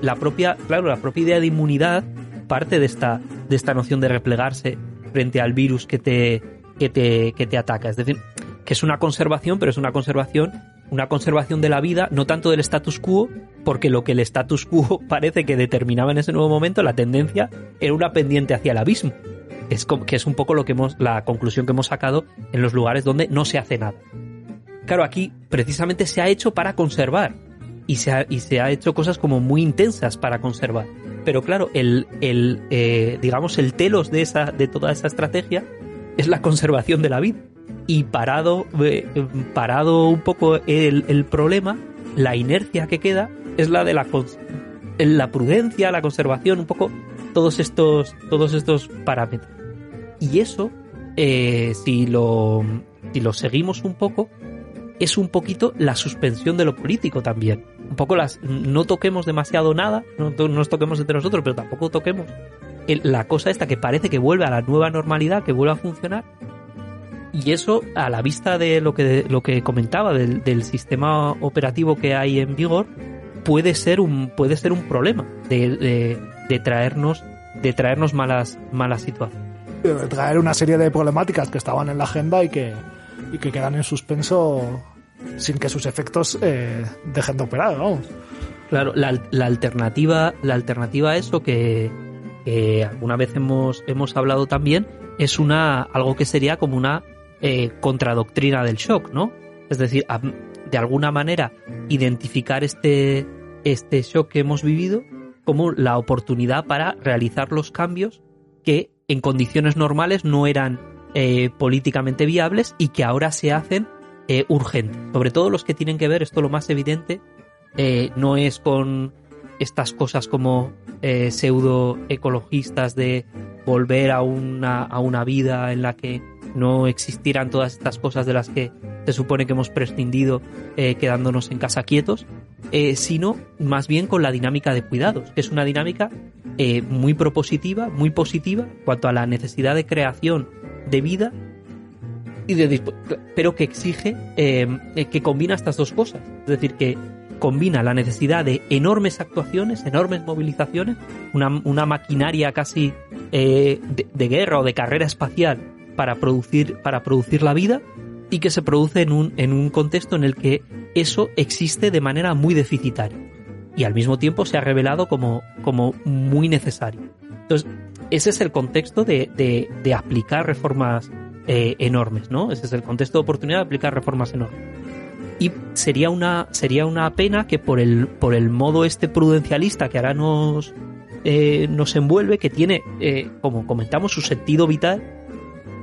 S2: la propia, claro, la propia idea de inmunidad parte de esta de esta noción de replegarse frente al virus que te que te que te ataca, es decir, que es una conservación, pero es una conservación una conservación de la vida, no tanto del status quo, porque lo que el status quo parece que determinaba en ese nuevo momento, la tendencia era una pendiente hacia el abismo. Es que es un poco lo que hemos, la conclusión que hemos sacado en los lugares donde no se hace nada. Claro, aquí precisamente se ha hecho para conservar y se ha, y se ha hecho cosas como muy intensas para conservar. Pero claro, el, el eh, digamos, el telos de, esa, de toda esa estrategia es la conservación de la vida. Y parado, eh, parado un poco el, problema, la inercia que queda es la de la, la prudencia, la conservación, un poco todos estos, todos estos parámetros. Y eso, eh, si, lo, si lo seguimos un poco, es un poquito la suspensión de lo político también. Un poco las. No toquemos demasiado nada, no, nos toquemos entre nosotros, pero tampoco toquemos la cosa esta que parece que vuelve a la nueva normalidad, que vuelve a funcionar. Y eso, a la vista de lo que, lo que comentaba, del, sistema operativo que hay en vigor, puede ser un, puede ser un problema de, de, traernos, de traernos malas, malas situaciones.
S1: De traer una serie de problemáticas que estaban en la agenda y que, y que quedan en suspenso sin que sus efectos eh, dejen de operar, vamos.
S2: Claro, la, la alternativa, la alternativa a eso que, alguna vez hemos, hemos hablado también, es una, algo que sería como una eh, contradoctrina del shock, ¿no? Es decir, de alguna manera identificar este, este shock que hemos vivido como la oportunidad para realizar los cambios que en condiciones normales no eran eh, políticamente viables y que ahora se hacen eh, urgentes. Sobre todo los que tienen que ver, esto lo más evidente, eh, no es con estas cosas como eh, pseudo ecologistas de volver a una, a una vida en la que no existieran todas estas cosas de las que se supone que hemos prescindido quedándonos en casa quietos, sino más bien con la dinámica de cuidados, que es una dinámica muy propositiva, muy positiva cuanto a la necesidad de creación de vida y de pero que exige eh, eh, que combina estas dos cosas. Es decir, que combina la necesidad de enormes actuaciones, enormes movilizaciones, una, una maquinaria casi eh, de, de guerra o de carrera espacial para producir, para producir la vida y que se produce en un, en un contexto en el que eso existe de manera muy deficitaria y al mismo tiempo se ha revelado como, como muy necesario. Entonces, ese es el contexto de, de, de aplicar reformas eh, enormes, ¿no? Ese es el contexto de oportunidad de aplicar reformas enormes. Y sería una, sería una pena que por el, por el modo este prudencialista que ahora nos, eh, nos envuelve, que tiene, eh, como comentamos, su sentido vital,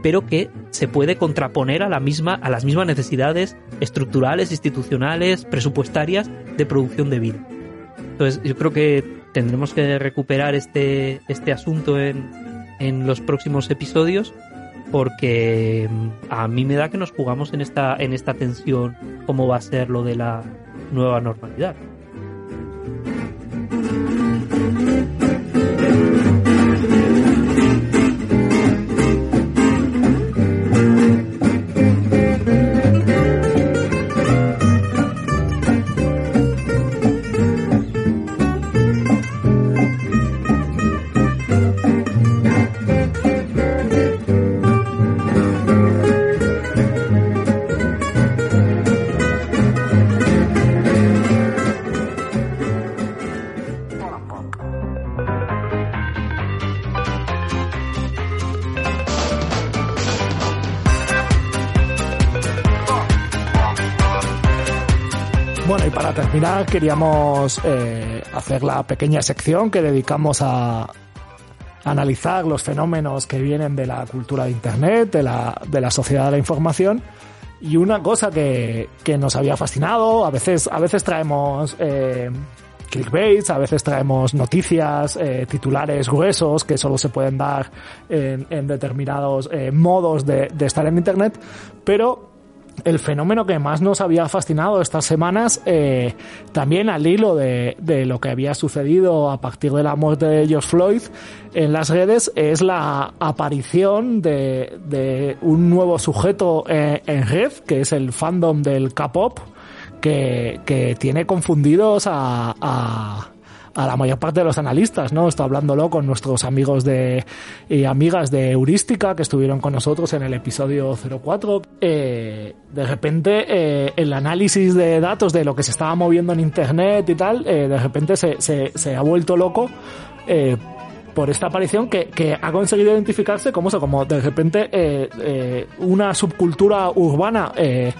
S2: pero que se puede contraponer a la misma, a las mismas necesidades estructurales, institucionales, presupuestarias de producción de vida. Entonces, yo creo que tendremos que recuperar este, este asunto en, en los próximos episodios porque mm, a mí me da que nos jugamos en esta, en esta tensión cómo va a ser lo de la nueva normalidad.
S1: Queríamos eh, hacer la pequeña sección que dedicamos a analizar los fenómenos que vienen de la cultura de Internet, de la, de la sociedad de la información. Y una cosa que, que nos había fascinado, a veces, a veces traemos eh, clickbaits, a veces traemos noticias, eh, titulares gruesos que solo se pueden dar en, determinados eh, modos de estar en Internet, pero el fenómeno que más nos había fascinado estas semanas, eh, también al hilo de, lo que había sucedido a partir de la muerte de George Floyd en las redes, es la aparición de, un nuevo sujeto eh, en red, que es el fandom del K-pop, que, tiene confundidos a a la mayor parte de los analistas, ¿no? Estoy hablándolo con nuestros amigos de y amigas de Heurística que estuvieron con nosotros en el episodio 04. Eh, de repente, eh, el análisis de datos de lo que se estaba moviendo en Internet y tal, eh, de repente se, se, se, ha vuelto loco eh, por esta aparición que, que, ha conseguido identificarse como eso, como de repente eh, una subcultura urbana eh,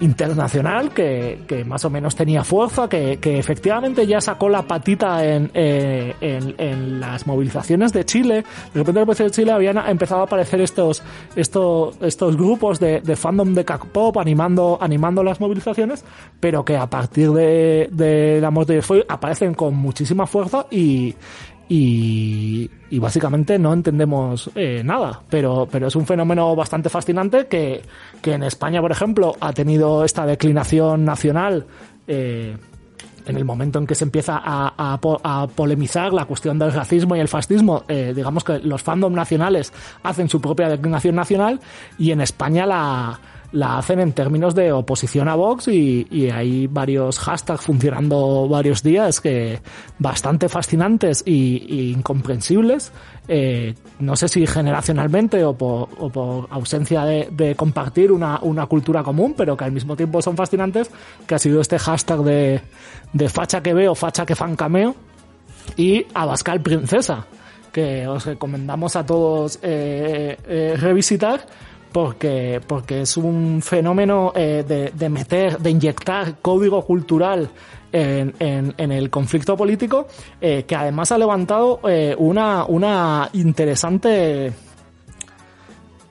S1: internacional que, que, más o menos tenía fuerza, que, que, efectivamente ya sacó la patita en, eh, en, las movilizaciones de Chile. De repente en de Chile habían empezado a aparecer estos, estos, estos grupos de, fandom de K-pop animando, animando las movilizaciones, pero que a partir de, la muerte de Floyd aparecen con muchísima fuerza y, y, y, básicamente no entendemos eh, nada, pero, pero es un fenómeno bastante fascinante que, que en España, por ejemplo, ha tenido esta declinación nacional eh, en el momento en que se empieza a, a, polemizar la cuestión del racismo y el fascismo, eh, digamos que los fandom nacionales hacen su propia declinación nacional y en España la, la hacen en términos de oposición a Vox y, y hay varios hashtags funcionando varios días que bastante fascinantes y, incomprensibles. Eh, no sé si generacionalmente o por, ausencia de, compartir una, una, cultura común, pero que al mismo tiempo son fascinantes, que ha sido este hashtag de, de facha que veo, facha que fan cameo y Abascal Princesa, que os recomendamos a todos eh, eh, revisitar porque, porque es un fenómeno eh, de, de, meter, de inyectar código cultural en, en, en el conflicto político, eh, que además ha levantado eh, una, una interesante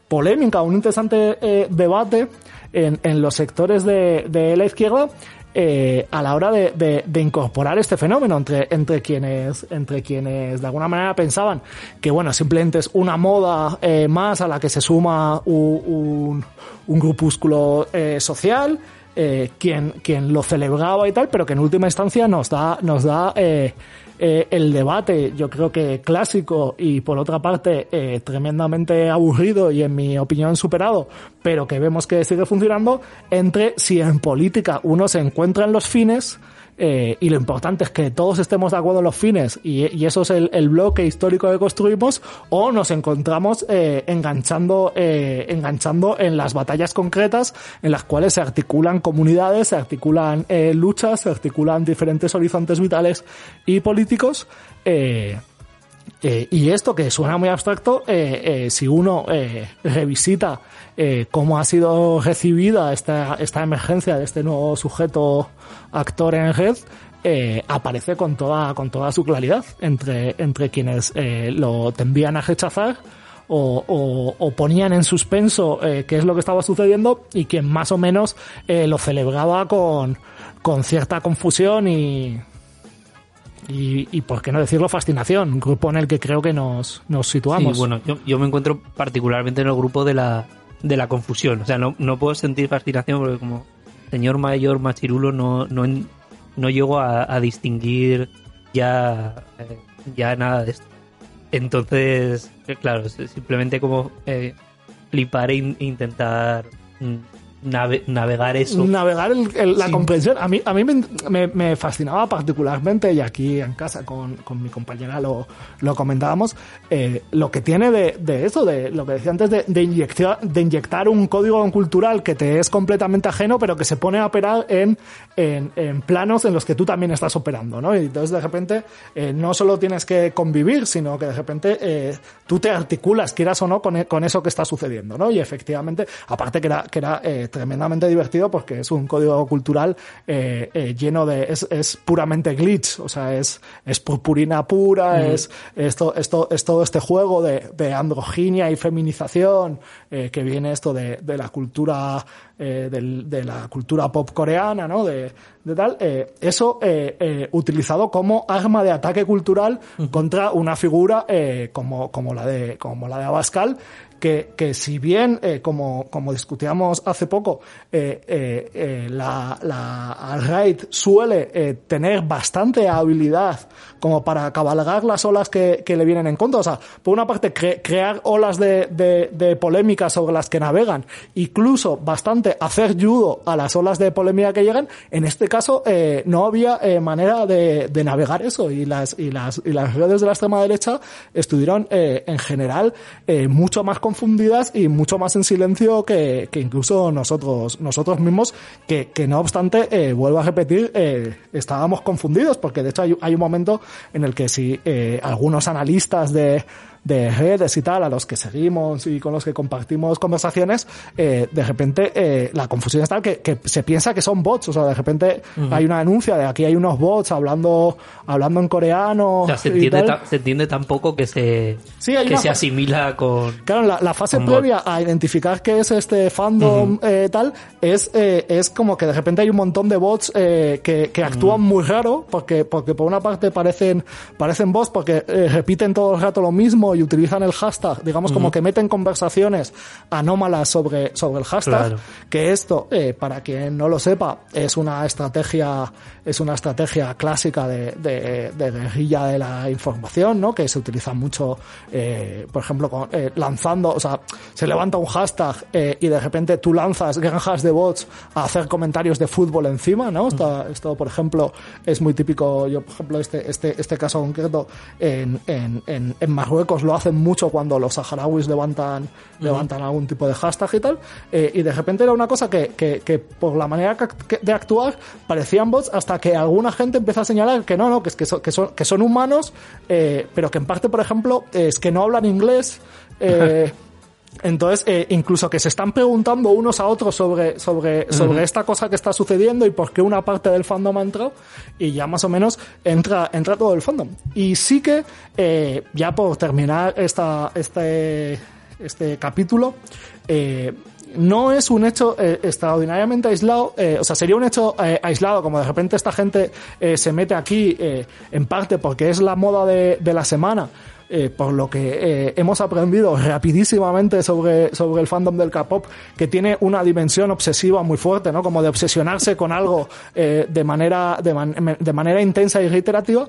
S1: polémica, un interesante debate en, en, los sectores de, de la izquierda eh, a la hora de, de, de, incorporar este fenómeno entre, entre quienes entre quienes de alguna manera pensaban que bueno simplemente es una moda eh, más a la que se suma un, un, un grupúsculo eh, social eh, quien quien lo celebraba y tal pero que en última instancia nos da nos da eh, el debate, yo creo que clásico y por otra parte eh, tremendamente aburrido y en mi opinión superado, pero que vemos que sigue funcionando, entre si en política uno se encuentra en los fines eh, y lo importante es que todos estemos de acuerdo en los fines y, eso es el, bloque histórico que construimos o nos encontramos eh, enganchando eh, enganchando en las batallas concretas en las cuales se articulan comunidades se articulan luchas se articulan diferentes horizontes vitales y políticos eh, eh, y esto que suena muy abstracto, eh, eh, si uno revisita cómo ha sido recibida esta, esta emergencia de este nuevo sujeto actor en red, aparece con toda, con toda su claridad entre, entre quienes lo tendían a rechazar o, o, o, ponían en suspenso qué es lo que estaba sucediendo y quien más o menos lo celebraba con, con cierta confusión y, y, y, por qué no decirlo fascinación, grupo en el que creo que nos, nos situamos.
S2: Sí, bueno, yo, yo, me encuentro particularmente en el grupo de la, de la confusión, o sea, no, no puedo sentir fascinación porque como señor mayor machirulo no, no, no llego a, a distinguir ya, eh, ya nada de esto. Entonces, claro, simplemente como eh, flipar e intentar mm, nave, navegar eso.
S1: Navegar el, el, la sí. comprensión. A mí, a mí me, me, me, fascinaba particularmente, y aquí en casa con, con mi compañera lo, lo comentábamos, eh, lo que tiene de, de, eso, de lo que decía antes, de, de, inyectar, de inyectar un código cultural que te es completamente ajeno, pero que se pone a operar en, en, en planos en los que tú también estás operando, ¿no? Y entonces de repente eh, no solo tienes que convivir, sino que de repente eh, tú te articulas, quieras o no, con, con eso que está sucediendo, ¿no? Y efectivamente, aparte que era, que era eh, tremendamente divertido porque es un código cultural eh, eh, lleno de es, es, puramente glitch o sea es es purpurina pura mm. es esto esto es todo este juego de, de androginia y feminización eh, que viene esto de, de la cultura eh, del, de la cultura pop coreana no de, de tal eh, eso utilizado como arma de ataque cultural uh -huh. contra una figura como como la de como la de Abascal que, que si bien, eh, como, como discutíamos hace poco, eh, eh, eh la, la alt-right suele eh, tener bastante habilidad como para cabalgar las olas que, que le vienen en contra. O sea, por una parte, cre crear olas de, de, de polémica sobre las que navegan, incluso bastante hacer judo a las olas de polémica que llegan, en este caso eh, no había eh, manera de, de, navegar eso y las, y, las, y las redes de la extrema derecha estuvieron eh, en general mucho más confundidas y mucho más en silencio que, que incluso nosotros, nosotros mismos, que, que no obstante, eh, vuelvo a repetir, eh, estábamos confundidos, porque de hecho hay, hay un momento en el que si eh, algunos analistas de, de redes y tal, a los que seguimos y con los que compartimos conversaciones, eh, de repente eh, la confusión es tal que, que, se piensa que son bots, o sea, de repente uh -huh. hay una denuncia de aquí hay unos bots hablando hablando en coreano.
S2: O sea, se entiende, se entiende tampoco que se,
S1: sí,
S2: que se asimila con.
S1: Claro, la, la fase previa bots. a identificar qué es este fandom uh -huh. eh, tal, es, eh, es como que de repente hay un montón de bots eh, que, que actúan uh -huh. muy raro, porque, porque por una parte parecen, parecen bots porque eh, repiten todo el rato lo mismo y utilizan el hashtag, digamos como que meten conversaciones anómalas sobre, sobre el hashtag, que esto, eh, para quien no lo sepa, es una estrategia, es una estrategia clásica de, de, de guerrilla de la información, ¿no? Que se utiliza mucho, eh, por ejemplo, con, eh, lanzando, o sea, se levanta un hashtag eh, y de repente tú lanzas granjas de bots a hacer comentarios de fútbol encima, ¿no? Esto, esto por ejemplo, es muy típico, yo, por ejemplo, este, este, este caso concreto en, en, en, en Marruecos lo hacen mucho cuando los saharauis levantan, levantan algún tipo de hashtag y tal, eh, y de repente era una cosa que, que, que por la manera de actuar parecían bots hasta que alguna gente empieza a señalar que no, no, que, es que, son, que, son, que son humanos, eh, pero que en parte, por ejemplo, es que no hablan inglés, eh, entonces, eh, incluso que se están preguntando unos a otros sobre, sobre, sobre esta cosa que está sucediendo y por qué una parte del fandom ha entrado, y ya más o menos entra, entra todo el fandom. Y sí que, eh, ya por terminar esta, este, este capítulo, eh, no es un hecho eh, extraordinariamente aislado, eh, o sea, sería un hecho eh, aislado, como de repente esta gente eh, se mete aquí, eh, en parte porque es la moda de, de la semana, eh, por lo que eh, hemos aprendido rapidísimamente sobre, sobre el fandom del K-pop, que tiene una dimensión obsesiva muy fuerte, ¿no? Como de obsesionarse con algo eh, de manera de, man- de manera intensa y reiterativa,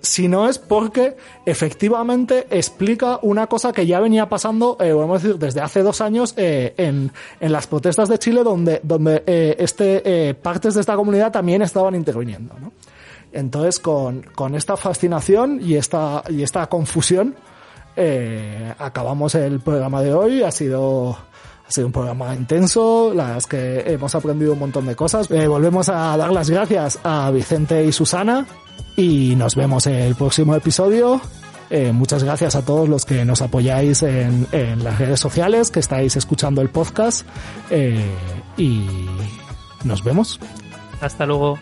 S1: si no es porque efectivamente explica una cosa que ya venía pasando, vamos a decir, desde hace dos años en, en las protestas de Chile, donde, donde este, partes de esta comunidad también estaban interviniendo, ¿no? Entonces, con, con esta fascinación y esta, y esta confusión, eh, acabamos el programa de hoy. Ha sido, ha sido un programa intenso, la que hemos aprendido un montón de cosas. Eh, volvemos a dar las gracias a Vicente y Susana y nos vemos en el próximo episodio. Eh, muchas gracias a todos los que nos apoyáis en, en las redes sociales, que estáis escuchando el podcast y nos vemos.
S2: Hasta luego.